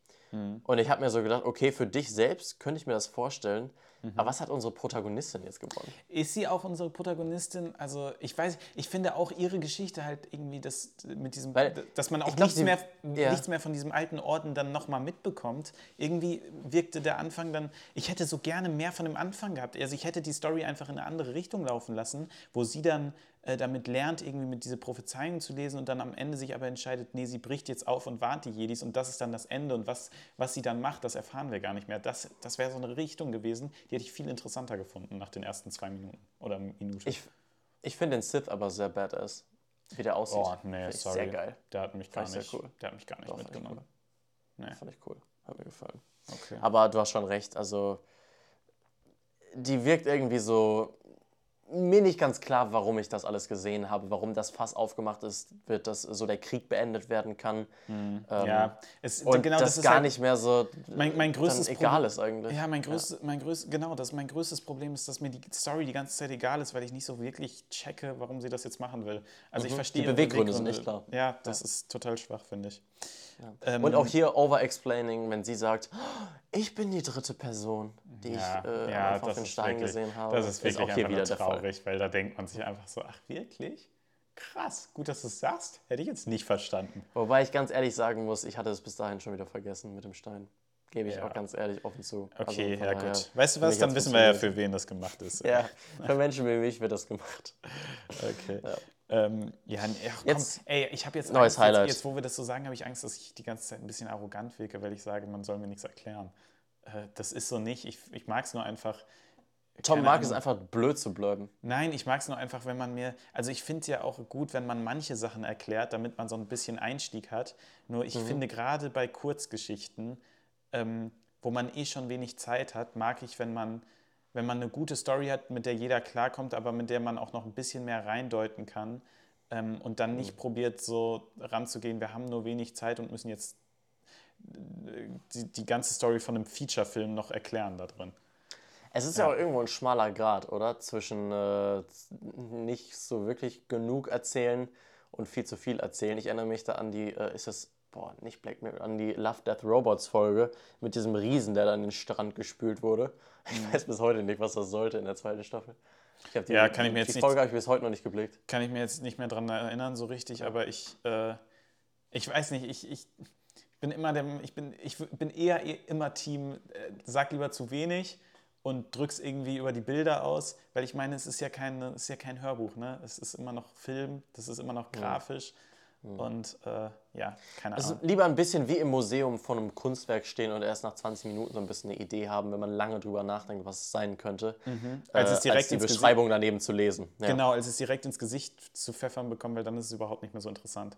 Und ich habe mir so gedacht, okay, für dich selbst könnte ich mir das vorstellen. Aber was hat unsere Protagonistin jetzt gewonnen? Ist sie auch unsere Protagonistin? Also ich weiß, ich finde auch ihre Geschichte halt irgendwie das mit diesem, Weil dass man auch glaub, nichts, sie- mehr, ja. nichts mehr von diesem alten Orden dann nochmal mitbekommt. Irgendwie wirkte der Anfang dann, ich hätte so gerne mehr von dem Anfang gehabt. Also ich hätte die Story einfach in eine andere Richtung laufen lassen, wo sie dann äh, damit lernt, irgendwie mit diese Prophezeiungen zu lesen und dann am Ende sich aber entscheidet, nee, sie bricht jetzt auf und warnt die Jedis und das ist dann das Ende und was, was sie dann macht, das erfahren wir gar nicht mehr. Das, das wäre so eine Richtung gewesen, die hätte ich viel interessanter gefunden nach den ersten zwei Minuten oder Minute. Ich, ich finde den Sith aber sehr badass, wie der aussieht. oh, nee, sorry. Sehr geil. Der hat mich gar Fand ich nicht, cool. der hat mich gar nicht Doch, fand ich mitgenommen. Nee. Fand ich cool. Hat mir gefallen. Okay. Aber du hast schon recht. Also, die wirkt irgendwie so. Mir nicht ganz klar, warum ich das alles gesehen habe, warum das Fass aufgemacht ist, wird, dass so der Krieg beendet werden kann. Ähm, ja, es, und genau das, das ist gar halt, nicht mehr so Mein- mein größtes egal Problem- ist eigentlich. Ja, mein größtes, mein größ, genau, das mein größtes Problem ist, dass mir die Story die ganze Zeit egal ist, weil ich nicht so wirklich checke, warum sie das jetzt machen will. Also ich verstehe Die ihre Beweggründe sind nicht klar. Ja, das ist total schwach, finde ich. Ähm, Und auch hier over-explaining, wenn sie sagt, "Oh, ich bin die dritte Person, die ja, ich äh, ja, einfach auf den ist Stein wirklich, gesehen habe. Das ist wirklich auch hier wieder traurig, weil da denkt man sich einfach so, ach wirklich? Krass, gut, dass du es sagst. Hätte ich jetzt nicht verstanden. Wobei ich ganz ehrlich sagen muss, ich hatte es bis dahin schon wieder vergessen mit dem Stein. Gebe ich Ja. auch ganz ehrlich offen zu. Also Okay, von ja daher gut. Weißt du was, dann wissen wir ja, für wen das gemacht ist. <laughs> Ja, für Menschen wie mich wird das gemacht. <laughs> Okay. Ähm, ja, ach, komm, Jetzt ey, ich habe jetzt neues Angst, Highlight. Jetzt, jetzt, wo wir das so sagen, habe ich Angst, dass ich die ganze Zeit ein bisschen arrogant wirke, weil ich sage, man soll mir nichts erklären. Äh, das ist so nicht. Ich, ich mag es nur einfach. Tom mag es einfach blöd zu bleiben. Nein, ich mag es nur einfach, wenn man mir. Also ich finde es ja auch gut, wenn man manche Sachen erklärt, damit man so ein bisschen Einstieg hat. Nur ich finde gerade bei Kurzgeschichten, ähm, wo man eh schon wenig Zeit hat, mag ich, wenn man, wenn man eine gute Story hat, mit der jeder klarkommt, aber mit der man auch noch ein bisschen mehr reindeuten kann. Ähm, und dann nicht probiert, so ranzugehen, wir haben nur wenig Zeit und müssen jetzt äh, die, die ganze Story von einem Feature-Film noch erklären da drin. Es ist ja. auch irgendwo ein schmaler Grad, oder? Zwischen äh, nicht so wirklich genug erzählen und viel zu viel erzählen. Ich erinnere mich da an die, äh, ist das, boah, nicht Black Mirror, an die Love, Death, Robots Folge mit diesem Riesen, der dann in den Strand gespült wurde. Ich Mhm. weiß bis heute nicht, was das sollte in der zweiten Staffel. Die, Ja, kann ich mir die jetzt Folge nicht- habe ich bis heute noch nicht geblickt. kann ich mir jetzt nicht mehr dran erinnern, so richtig, aber ich, äh, ich weiß nicht, ich, ich bin immer der, ich bin, ich bin eher eh- immer Team, äh, sag lieber zu wenig und drück's irgendwie über die Bilder aus, weil ich meine, es ist ja kein, es ist ja kein Hörbuch, ne? Es ist immer noch Film, das ist immer noch grafisch und äh, ja, keine Also Ahnung. lieber ein bisschen wie im Museum vor einem Kunstwerk stehen und erst nach 20 Minuten so ein bisschen eine Idee haben, wenn man lange drüber nachdenkt, was es sein könnte, Als es äh, direkt als die ins Gesicht- Beschreibung daneben zu lesen. Ja. Genau, als es direkt ins Gesicht zu pfeffern bekommen, weil dann ist es überhaupt nicht mehr so interessant.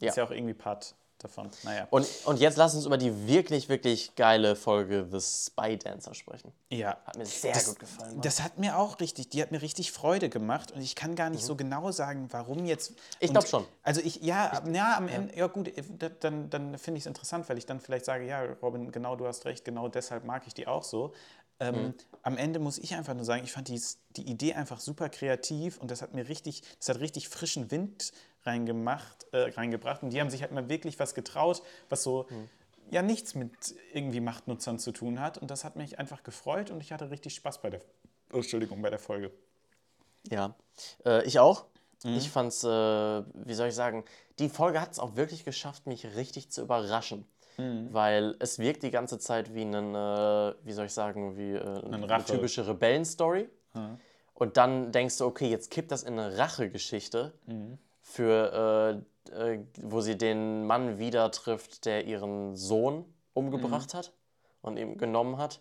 Ja. Ist ja auch irgendwie Part davon. Naja. Und, und jetzt lass uns über die wirklich, wirklich geile Folge The Spy Dancer sprechen. ja. Hat mir sehr das, gut gefallen. Mann. Das hat mir auch richtig, die hat mir richtig Freude gemacht und ich kann gar nicht so genau sagen, warum jetzt. Mhm. Ich und- glaub schon. Also ich, ja, ja, am Ende, ja gut, äh, da- dann, dann finde ich es interessant, weil ich dann vielleicht sage, ja, Robin, genau, du hast recht, genau deshalb mag ich die auch so. Ähm, Mhm. Am Ende muss ich einfach nur sagen, ich fand die, die Idee einfach super kreativ und das hat mir richtig, das hat richtig frischen Wind reingemacht, äh, reingebracht und die haben sich halt mal wirklich was getraut, was so Mhm. ja nichts mit irgendwie Machtnutzern zu tun hat und das hat mich einfach gefreut und ich hatte richtig Spaß bei der, oh, Entschuldigung, bei der Folge. Ja, äh, ich auch. Mhm. Ich fand's, äh, wie soll ich sagen, die Folge hat es auch wirklich geschafft, mich richtig zu überraschen. Mhm. Weil es wirkt die ganze Zeit wie ein, äh, wie soll ich sagen, wie äh, eine Rache. typische Rebellenstory. Und dann denkst du, okay, jetzt kippt das in eine Rachegeschichte, Mhm. Für, äh, äh, wo sie den Mann wieder trifft, der ihren Sohn umgebracht Mhm. hat und ihm genommen hat.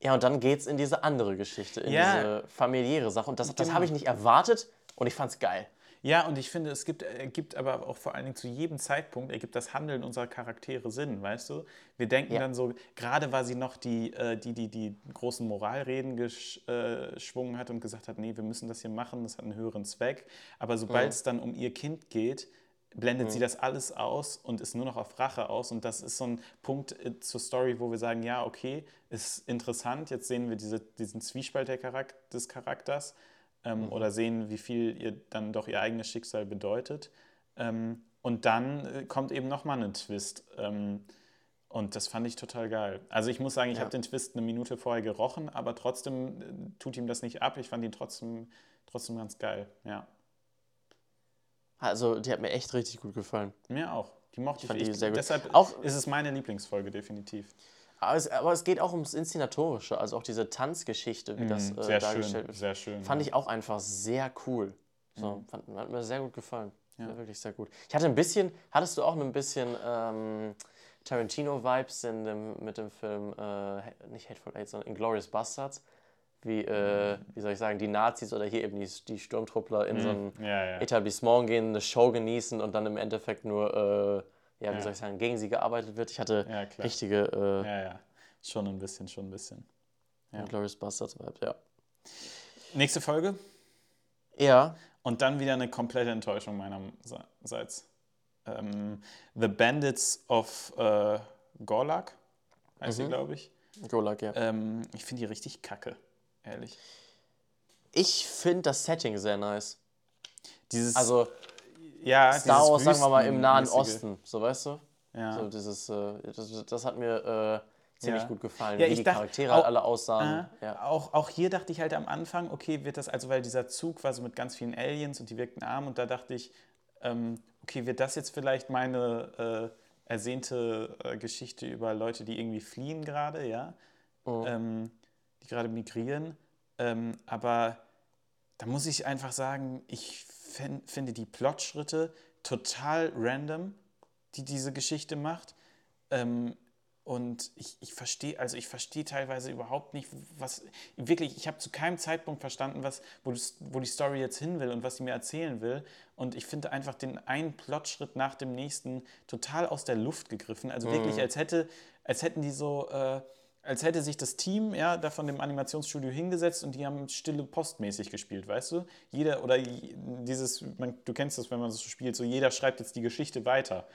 Ja, und dann geht's in diese andere Geschichte, in Ja. diese familiäre Sache. Und das, das Genau. habe ich nicht erwartet und ich fand's geil. Ja, und ich finde, es gibt, ergibt aber auch vor allen Dingen zu jedem Zeitpunkt, ergibt das Handeln unserer Charaktere Sinn, weißt du? Wir denken Ja. dann so, gerade war sie noch die, äh, die, die, die großen Moralreden gesch, äh, geschwungen hat und gesagt hat, nee, wir müssen das hier machen, das hat einen höheren Zweck. Aber sobald es dann um ihr Kind geht, blendet sie das alles aus und ist nur noch auf Rache aus. Und das ist so ein Punkt äh, zur Story, wo wir sagen, ja, okay, ist interessant, jetzt sehen wir diese, diesen Zwiespalt der Charak des Charakters ähm, oder sehen, wie viel ihr dann doch ihr eigenes Schicksal bedeutet. Ähm, und dann äh, kommt eben nochmal ein Twist. Ähm, und das fand ich total geil. Also ich muss sagen, ich Ja. habe den Twist eine Minute vorher gerochen, aber trotzdem äh, tut ihm das nicht ab. Ich fand ihn trotzdem, trotzdem ganz geil. Ja, Also, die hat mir echt richtig gut gefallen. mir auch. Die mochte ich, fand die echt. sehr gut. Deshalb Auch- ist es meine Lieblingsfolge, definitiv. Aber es, aber es geht auch ums Inszenatorische, also auch diese Tanzgeschichte, wie das äh, Mhm, sehr dargestellt schön, wird. sehr schön. Fand ja. ich auch einfach sehr cool. So, fand, hat mir sehr gut gefallen. Ja. Ja. Wirklich sehr gut. Ich hatte ein bisschen, hattest du auch ein bisschen ähm, Tarantino-Vibes dem, mit dem Film, äh, nicht Hateful Eight, sondern Inglourious Bastards? Wie, äh, wie soll ich sagen, die Nazis oder hier eben die, die Sturmtruppler in so ein Mhm. Ja, ja. Etablissement gehen, eine Show genießen und dann im Endeffekt nur, äh, ja, wie soll ich sagen, gegen sie gearbeitet wird. Ich hatte richtige äh, Ja, ja. Schon ein bisschen, schon ein bisschen. Ja. Inglourious Bastards Vibes, ja. Nächste Folge. Ja, Und dann wieder eine komplette Enttäuschung meinerseits. Ähm, The Bandits of äh, Gorlak, heißt Mhm. sie, glaube ich. Golak, ja. Ähm, ich finde die richtig kacke, ehrlich. Ich finde das Setting sehr nice. Dieses, Also ja, Star Wars, sagen wir mal, im Nahen Wüstenmäßige. Osten, so weißt du? Ja. So dieses, äh, das, das hat mir äh, ziemlich Ja. gut gefallen, Ja, wie die dachte Charaktere auch- alle aussahen. Äh, ja. auch, auch hier dachte ich halt am Anfang, okay, wird das, also weil dieser Zug war so mit ganz vielen Aliens und die wirkten arm und da dachte ich, ähm, okay, wird das jetzt vielleicht meine äh, ersehnte äh, Geschichte über Leute, die irgendwie fliehen gerade, ja, Mhm. ähm, die gerade migrieren. Ähm, aber da muss ich einfach sagen, ich finde die Plotschritte total random, die diese Geschichte macht. Ähm, und ich, ich verstehe, also ich verstehe teilweise überhaupt nicht, was wirklich, ich habe zu keinem Zeitpunkt verstanden, was, wo, wo die Story jetzt hin will und was sie mir erzählen will. Und ich finde einfach den einen Plotschritt nach dem nächsten total aus der Luft gegriffen. Also wirklich, als hätte, als hätten die so, äh, als hätte sich das Team ja da von dem Animationsstudio hingesetzt und die haben stille postmäßig gespielt, weißt du? Jeder oder dieses, man, du kennst das, wenn man so spielt, so jeder schreibt jetzt die Geschichte weiter.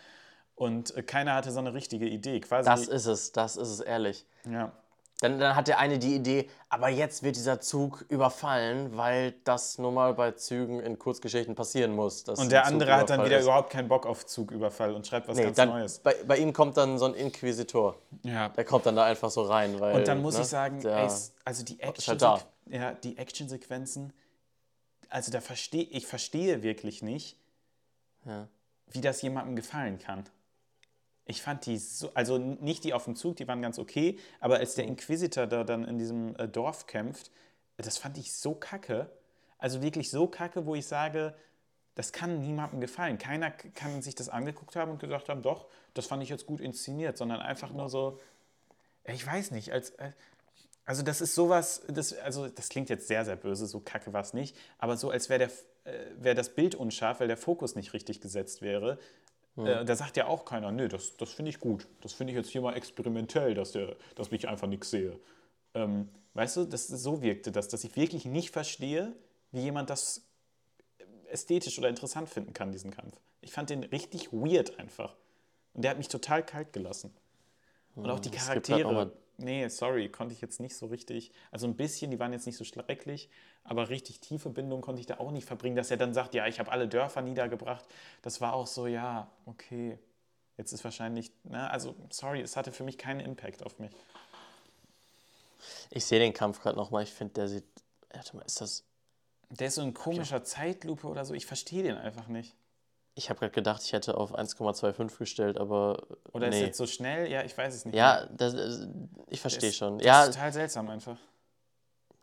Und äh, keiner hatte so eine richtige Idee. Quasi, Das ist es, das ist es, ehrlich. ja. Dann, dann hat der eine die Idee, aber jetzt wird dieser Zug überfallen, weil das nun mal bei Zügen in Kurzgeschichten passieren muss. Und der andere hat dann wieder ist. überhaupt keinen Bock auf Zugüberfall und schreibt was Nee, ganz dann, Neues. bei, bei ihm kommt dann so ein Inquisitor. Ja. Der kommt dann da einfach so rein. Weil, Und dann muss ne, ich sagen, der, ey, also die Action, halt da. ja, die Actionsequenzen, also da verstehe ich verstehe wirklich nicht, Ja. wie das jemandem gefallen kann. Ich fand die so, also nicht die auf dem Zug, die waren ganz okay, aber als der Inquisitor da dann in diesem äh, Dorf kämpft, das fand ich so kacke. Also wirklich so kacke, wo ich sage, das kann niemandem gefallen. Keiner kann sich das angeguckt haben und gesagt haben, doch, das fand ich jetzt gut inszeniert, sondern einfach nur so, ich weiß nicht, als, äh, also das ist sowas, das, also das klingt jetzt sehr, sehr böse, so kacke war es nicht, aber so als wäre äh, wär das Bild unscharf, weil der Fokus nicht richtig gesetzt wäre. Äh, da sagt ja auch keiner, nee, das, das finde ich gut. Das finde ich jetzt hier mal experimentell, dass, der, dass ich einfach nichts sehe. Ähm, weißt du, das, so wirkte das, dass ich wirklich nicht verstehe, wie jemand das ästhetisch oder interessant finden kann, diesen Kampf. Ich fand den richtig weird einfach. Und der hat mich total kalt gelassen. Und auch die gibt halt Charaktere. Nee, sorry, konnte ich jetzt nicht so richtig. Also ein bisschen, die waren jetzt nicht so schrecklich, aber richtig tiefe Bindung konnte ich da auch nicht verbringen, dass er dann sagt, ja, ich habe alle Dörfer niedergebracht. Das war auch so, ja, okay. Jetzt ist wahrscheinlich, ne, also sorry, es hatte für mich keinen Impact auf mich. Ich sehe den Kampf gerade nochmal. Ich finde, der sieht. Warte mal, ist das. Der ist so in komischer Zeitlupe oder so. Ich verstehe den einfach nicht. Ich habe gerade gedacht, ich hätte auf 1,25 gestellt, aber. Oder ist nee. jetzt so schnell? Ja, ich weiß es nicht. Ja, das, ist- ich verstehe ist- schon. Das Ja, ist total seltsam einfach.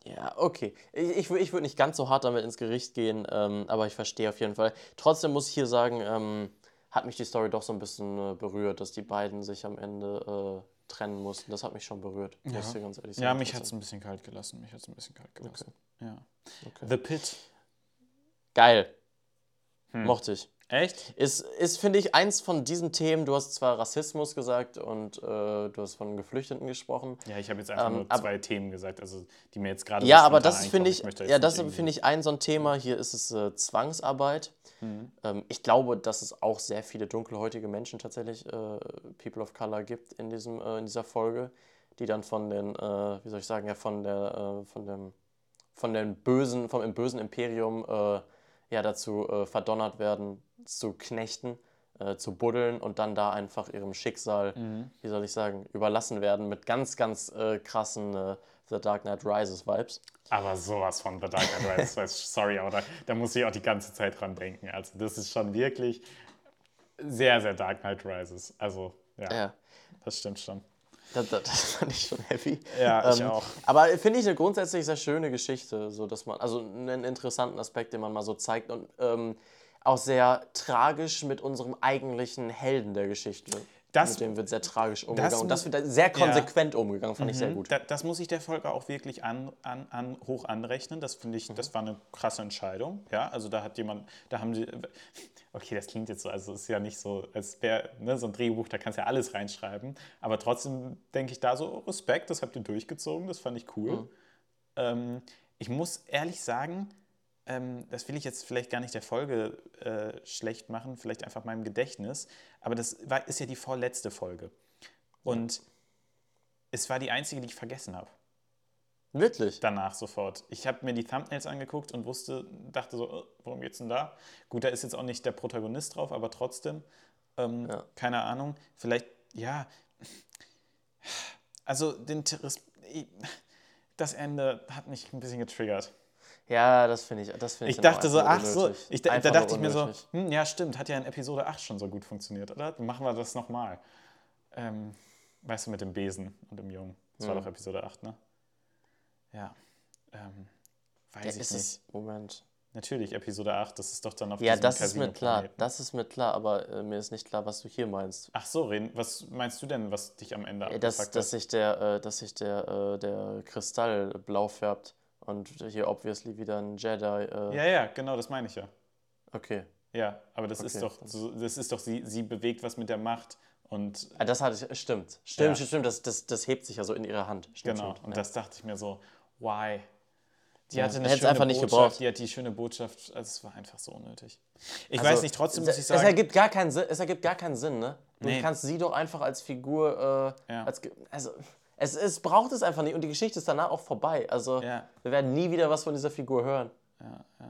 ja, okay. Ich, ich, ich würde nicht ganz so hart damit ins Gericht gehen, ähm, aber ich verstehe auf jeden Fall. Trotzdem muss ich hier sagen, ähm, hat mich die Story doch so ein bisschen äh, berührt, dass die beiden sich am Ende äh, trennen mussten. Das hat mich schon berührt, muss ich ganz ehrlich sagen. Ja, mich hat es trotzdem. ein bisschen kalt gelassen. Mich hat es ein bisschen kalt gelassen. Ja. Okay. The Pit. Geil. Hm. Mochte ich. Echt? Ist, ist finde ich, eins von diesen Themen. Du hast zwar Rassismus gesagt und äh, du hast von Geflüchteten gesprochen. Ja, ich habe jetzt einfach Ähm, nur zwei Themen gesagt, also die mir jetzt gerade Ja, aber das finde ich, jetzt ja, das finde ich ein so ein Thema. Hier ist es äh, Zwangsarbeit. Mhm. Ähm, ich glaube, dass es auch sehr viele dunkelhäutige Menschen tatsächlich, äh, People of Color, gibt in, diesem, äh, in dieser Folge, die dann von den, äh, wie soll ich sagen, ja, von der, äh, von dem, von dem bösen, vom bösen Imperium ja dazu äh, verdonnert werden, zu knechten, äh, zu buddeln und dann da einfach ihrem Schicksal, Mhm. wie soll ich sagen, überlassen werden mit ganz, ganz äh, krassen äh, The Dark Knight Rises Vibes. Aber sowas von The Dark Knight Rises, <laughs> sorry, aber da, da muss ich auch die ganze Zeit dran denken. Also das ist schon wirklich sehr, sehr Dark Knight Rises. Also ja, Ja. das stimmt schon. Das, das, <laughs> das fand ich schon heavy. Ja, ich Ähm, auch. Aber finde ich eine grundsätzlich sehr schöne Geschichte, so dass man, also einen interessanten Aspekt, den man mal so zeigt und ähm, auch sehr tragisch mit unserem eigentlichen Helden der Geschichte. Das- mit dem wird sehr tragisch umgegangen. und das wird sehr konsequent umgegangen, fand ich sehr Mhm. gut. Da, das muss ich der Folge auch wirklich an, an, an, hoch anrechnen. Das finde ich, Mhm. das war eine krasse Entscheidung. Ja, also da hat jemand, da haben die, <laughs> okay, das klingt jetzt so, also es ist ja nicht so, als wäre ne, so ein Drehbuch, da kannst du ja alles reinschreiben. Aber trotzdem denke ich da so, oh, Respekt, das habt ihr durchgezogen, das fand ich cool. Mhm. Ähm, ich muss ehrlich sagen, ähm, das will ich jetzt vielleicht gar nicht der Folge äh, schlecht machen, vielleicht einfach meinem Gedächtnis, aber das war, ist ja die vorletzte Folge. Und es war die einzige, die ich vergessen habe. Wirklich? Danach sofort. Ich habe mir die Thumbnails angeguckt und wusste, dachte so, äh, worum geht's denn da? Gut, da ist jetzt auch nicht der Protagonist drauf, aber trotzdem, ähm, Ja. keine Ahnung. Vielleicht, ja. Also, den das Ende hat mich ein bisschen getriggert. Ja, das finde ich, das finde Ich ich dachte so, ach so, ich, da, da dachte ich mir so, hm, ja stimmt, hat ja in Episode 8 schon so gut funktioniert, oder? Dann machen wir das nochmal. Ähm, weißt du, mit dem Besen und dem Jungen. Das war Mhm. doch Episode 8, ne? Ja. Ähm, weiß Ja, ich ist nicht. es, Moment. Natürlich, Episode 8, das ist doch dann auf Ja, das ist mir klar, Casino-Planeten. das ist mir klar, aber äh, mir ist nicht klar, was du hier meinst. Ach so, Ren, was meinst du denn, was dich am Ende Ja, dass, abgefuckt dass hat? sich der, äh, dass sich der, äh, der Kristall blau färbt und hier obviously wieder ein Jedi. Äh, Ja, ja, genau, das meine ich ja. Okay. Ja, aber das ist Okay, doch, so, das ist doch, sie, sie bewegt was mit der Macht und Ah, das hatte ich, stimmt. Stimmt, Ja. stimmt, das, das, das hebt sich ja so in ihrer Hand. Stimmt, genau. stimmt. Und ja. das dachte ich mir so, why? Die hatte eine es schöne einfach nicht Botschaft, gebraucht. die hat die schöne Botschaft, also es war einfach so unnötig. Ich Also, weiß nicht, trotzdem muss es, ich Es sagen, ergibt gar keinen Sinn, es ergibt gar keinen Sinn, ne? Du Nee. kannst sie doch einfach als Figur, äh, Ja. als, also, es, es braucht es einfach nicht und die Geschichte ist danach auch vorbei. Also, Ja. wir werden nie wieder was von dieser Figur hören.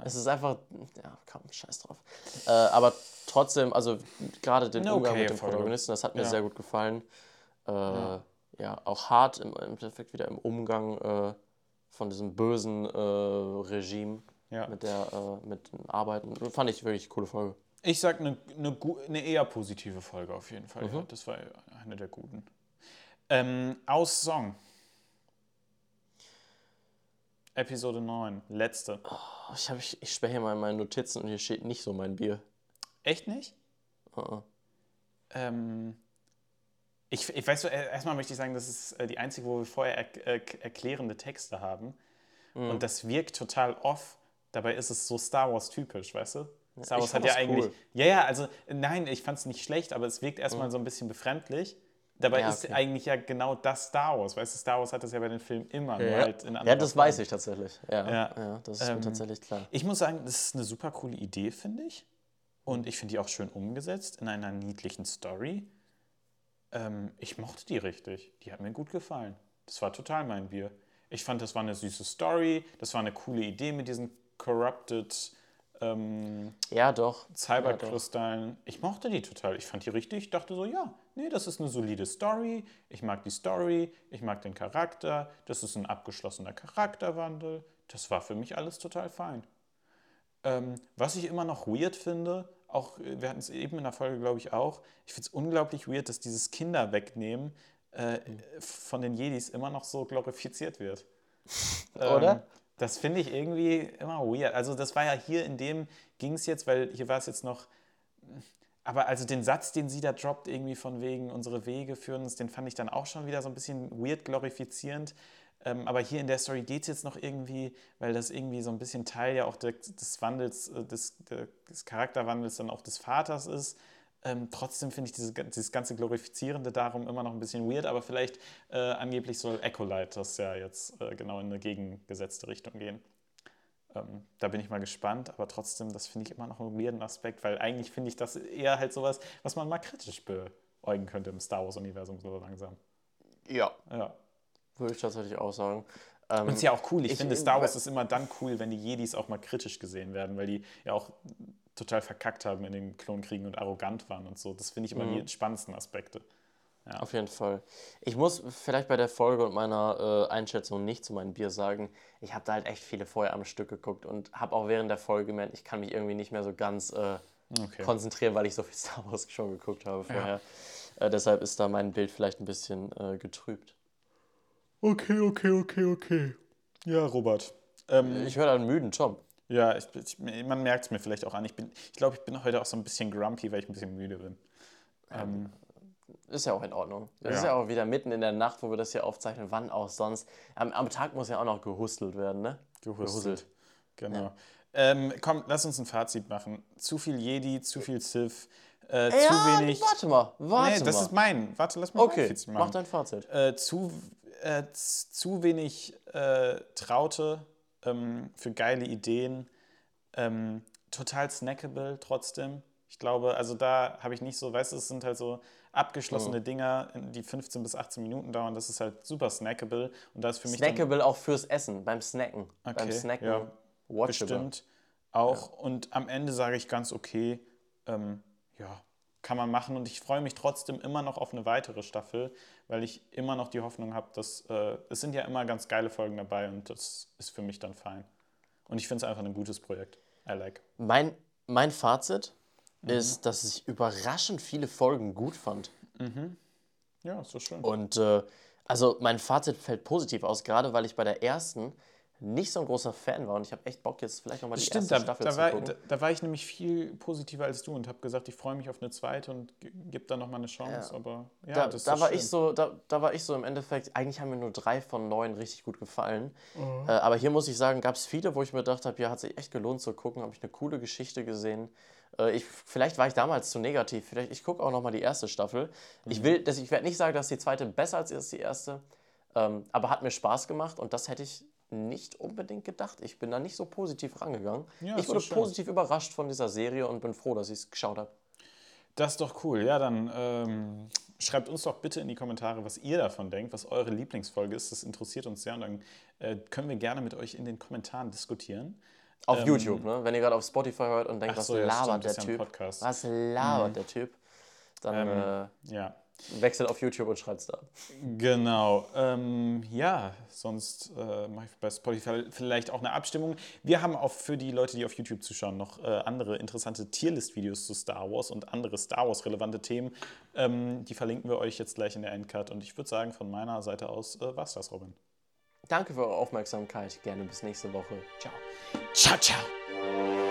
Es ist einfach, ja, komm, scheiß drauf. Äh, aber trotzdem, also gerade den Umgang okaye mit dem. Protagonisten, das hat mir Ja. sehr gut gefallen. Äh, ja. auch hart im, im Endeffekt wieder im Umgang äh, von diesem bösen äh, Regime Ja. mit der äh, mit den Arbeiten. Fand ich wirklich eine coole Folge. ich sag eine, eine, eine eher positive Folge auf jeden Fall. Mhm. Ja, das war eine der guten. Ähm, aus Song. Episode 9, letzte. Oh, ich hab, ich, ich sperre hier mal in meinen Notizen und hier steht nicht so mein Bier. Echt nicht? Uh -uh. Ähm, ich, ich weiß, so, erstmal möchte ich sagen, das ist äh, die einzige, wo wir vorher er, äh, erklärende Texte haben. Mhm. Und das wirkt total off. Dabei ist es so Star Wars typisch, weißt du? Star Wars hat ja eigentlich. cool. Ja, ja, also nein, ich fand es nicht schlecht, aber es wirkt erstmal so ein bisschen befremdlich. Dabei Ja, ist okay. eigentlich ja genau das Star Wars. Weißt du, Star Wars hat das ja bei den Filmen immer. Nur Ja, halt in ja, das weiß ich tatsächlich. Ja, Ja. ja. das ist mir Ähm, tatsächlich klar. Ich muss sagen, das ist eine super coole Idee, finde ich. Und ich finde die auch schön umgesetzt in einer niedlichen Story. Ähm, ich mochte die richtig. Die hat mir gut gefallen. Das war total mein Bier. Ich fand, das war eine süße Story. Das war eine coole Idee mit diesen corrupted ähm, Ja, doch. Cyberkristallen. ich mochte die total. Ich fand die richtig. Ich dachte so, ja, nee, das ist eine solide Story. Ich mag die Story. Ich mag den Charakter. Das ist ein abgeschlossener Charakterwandel. Das war für mich alles total fein. Ähm, was ich immer noch weird finde, auch äh, wir hatten es eben in der Folge, glaube ich, auch, ich finde es unglaublich weird, dass dieses Kinder wegnehmen äh, von den Jedis immer noch so glorifiziert wird. <laughs> Oder? Ähm, das finde ich irgendwie immer weird. Also das war ja hier in dem, ging es jetzt, weil hier war es jetzt noch, aber also den Satz, den sie da droppt, irgendwie von wegen unsere Wege führen uns, den fand ich dann auch schon wieder so ein bisschen weird glorifizierend. Ähm, aber hier in der Story geht es jetzt noch irgendwie, weil das irgendwie so ein bisschen Teil ja auch des, des Wandels, äh, des, des Charakterwandels dann auch des Vaters ist. Ähm, trotzdem finde ich diese, dieses ganze Glorifizierende darum immer noch ein bisschen weird, aber vielleicht äh, angeblich soll Echolite das ja jetzt äh, genau in eine gegengesetzte Richtung gehen. Ähm, da bin ich mal gespannt, aber trotzdem, das finde ich immer noch einen weirden Aspekt, weil eigentlich finde ich das eher halt sowas, was man mal kritisch beäugen könnte im Star Wars-Universum so langsam. Ja. Ja. Würde ich tatsächlich auch sagen. Ähm, Und es ist ja auch cool. Ich, ich- finde, Star Wars ist immer dann cool, wenn die Jedis auch mal kritisch gesehen werden, weil die ja auch total verkackt haben in den Klonkriegen und arrogant waren und so. Das finde ich immer die spannendsten Aspekte. Auf jeden Fall. Ich muss vielleicht bei der Folge und meiner äh, Einschätzung nicht zu meinem Bier sagen, ich habe da halt echt viele vorher am Stück geguckt und habe auch während der Folge gemerkt, ich kann mich irgendwie nicht mehr so ganz äh, Okay. konzentrieren, weil ich so viel <laughs> Star Wars schon geguckt habe vorher. Äh, deshalb ist da mein Bild vielleicht ein bisschen äh, getrübt. Okay, okay, okay, okay. Ja, Robert. Ähm, Ich höre da einen müden Tom. Ja, ich, ich, man merkt es mir vielleicht auch an. Ich, bin- ich glaube, ich bin heute auch so ein bisschen grumpy, weil ich ein bisschen müde bin. Ähm, Ist ja auch in Ordnung. Das Ja. ist ja auch wieder mitten in der Nacht, wo wir das hier aufzeichnen. Wann auch sonst. Am, am Tag muss ja auch noch gehustelt werden, ne? Gehustelt. Genau. Ähm, komm, lass uns ein Fazit machen. Zu viel Jedi, zu viel Sith, äh, zu ja, wenig. warte mal. Warte nee, das mal. ist mein. Warte, lass mal okay, Fazit mach machen. dein Fazit. äh, zu, äh, zu wenig äh, Traute ähm, für geile Ideen. Ähm, total snackable trotzdem. Ich glaube, also da habe ich nicht so, weißt du, es sind halt so abgeschlossene Dinger, die 15 bis 18 Minuten dauern. Das ist halt super snackable. Und da ist für mich Snackable auch fürs Essen, beim Snacken. beim Okay, Snacken ja. watchable. bestimmt auch. Und am Ende sage ich ganz okay, ähm, ja, kann man machen. Und ich freue mich trotzdem immer noch auf eine weitere Staffel, weil ich immer noch die Hoffnung habe, dass äh, es sind ja immer ganz geile Folgen dabei und das ist für mich dann fein. Und ich finde es einfach ein gutes Projekt. I like. Mein, mein Fazit ist, dass ich überraschend viele Folgen gut fand. Ja, ist so schön. Und äh, also mein Fazit fällt positiv aus, gerade weil ich bei der ersten nicht so ein großer Fan war und ich habe echt Bock, jetzt vielleicht nochmal die Stimmt, erste da, Staffel da, zu war, gucken. da, da war ich nämlich viel positiver als du und habe gesagt, ich freue mich auf eine zweite und ge- gebe da nochmal eine Chance. Ja. Aber ja, da, das ist da war schön. ich so, da, da war ich so im Endeffekt, eigentlich haben mir nur drei von neun richtig gut gefallen. Mhm. Äh, aber hier muss ich sagen, gab es viele, wo ich mir gedacht habe, ja, hat sich echt gelohnt zu gucken, habe ich eine coole Geschichte gesehen. Äh, ich, vielleicht war ich damals zu negativ, vielleicht ich gucke auch nochmal die erste Staffel. Mhm. Ich will, dass, ich werde nicht sagen, dass die zweite besser als ist die erste, ähm, aber hat mir Spaß gemacht und das hätte ich nicht unbedingt gedacht. Ich bin da nicht so positiv rangegangen. Ja, ich wurde positiv überrascht von dieser Serie und bin froh, dass ich es geschaut habe. Das ist doch cool. Ja, dann ähm, schreibt uns doch bitte in die Kommentare, was ihr davon denkt, was eure Lieblingsfolge ist. Das interessiert uns sehr und dann äh, können wir gerne mit euch in den Kommentaren diskutieren. Auf YouTube, ne? Wenn ihr gerade auf Spotify hört und denkt, Ähm, was so, ja, labert stimmt, der ja Typ? Podcast. Was labert der Typ? Dann Ähm, Ja, äh, wechselt auf YouTube und schreibt's da. genau. Ähm, ja, sonst äh, mache ich bei Spotify vielleicht auch eine Abstimmung. Wir haben auch für die Leute, die auf YouTube zuschauen, noch äh, andere interessante Tierlist-Videos zu Star Wars und andere Star Wars-relevante Themen. Ähm, die verlinken wir euch jetzt gleich in der Endcard. Und ich würde sagen, von meiner Seite aus äh, war's das, Robin. Danke für eure Aufmerksamkeit. Gerne bis nächste Woche. Ciao. Ciao, ciao.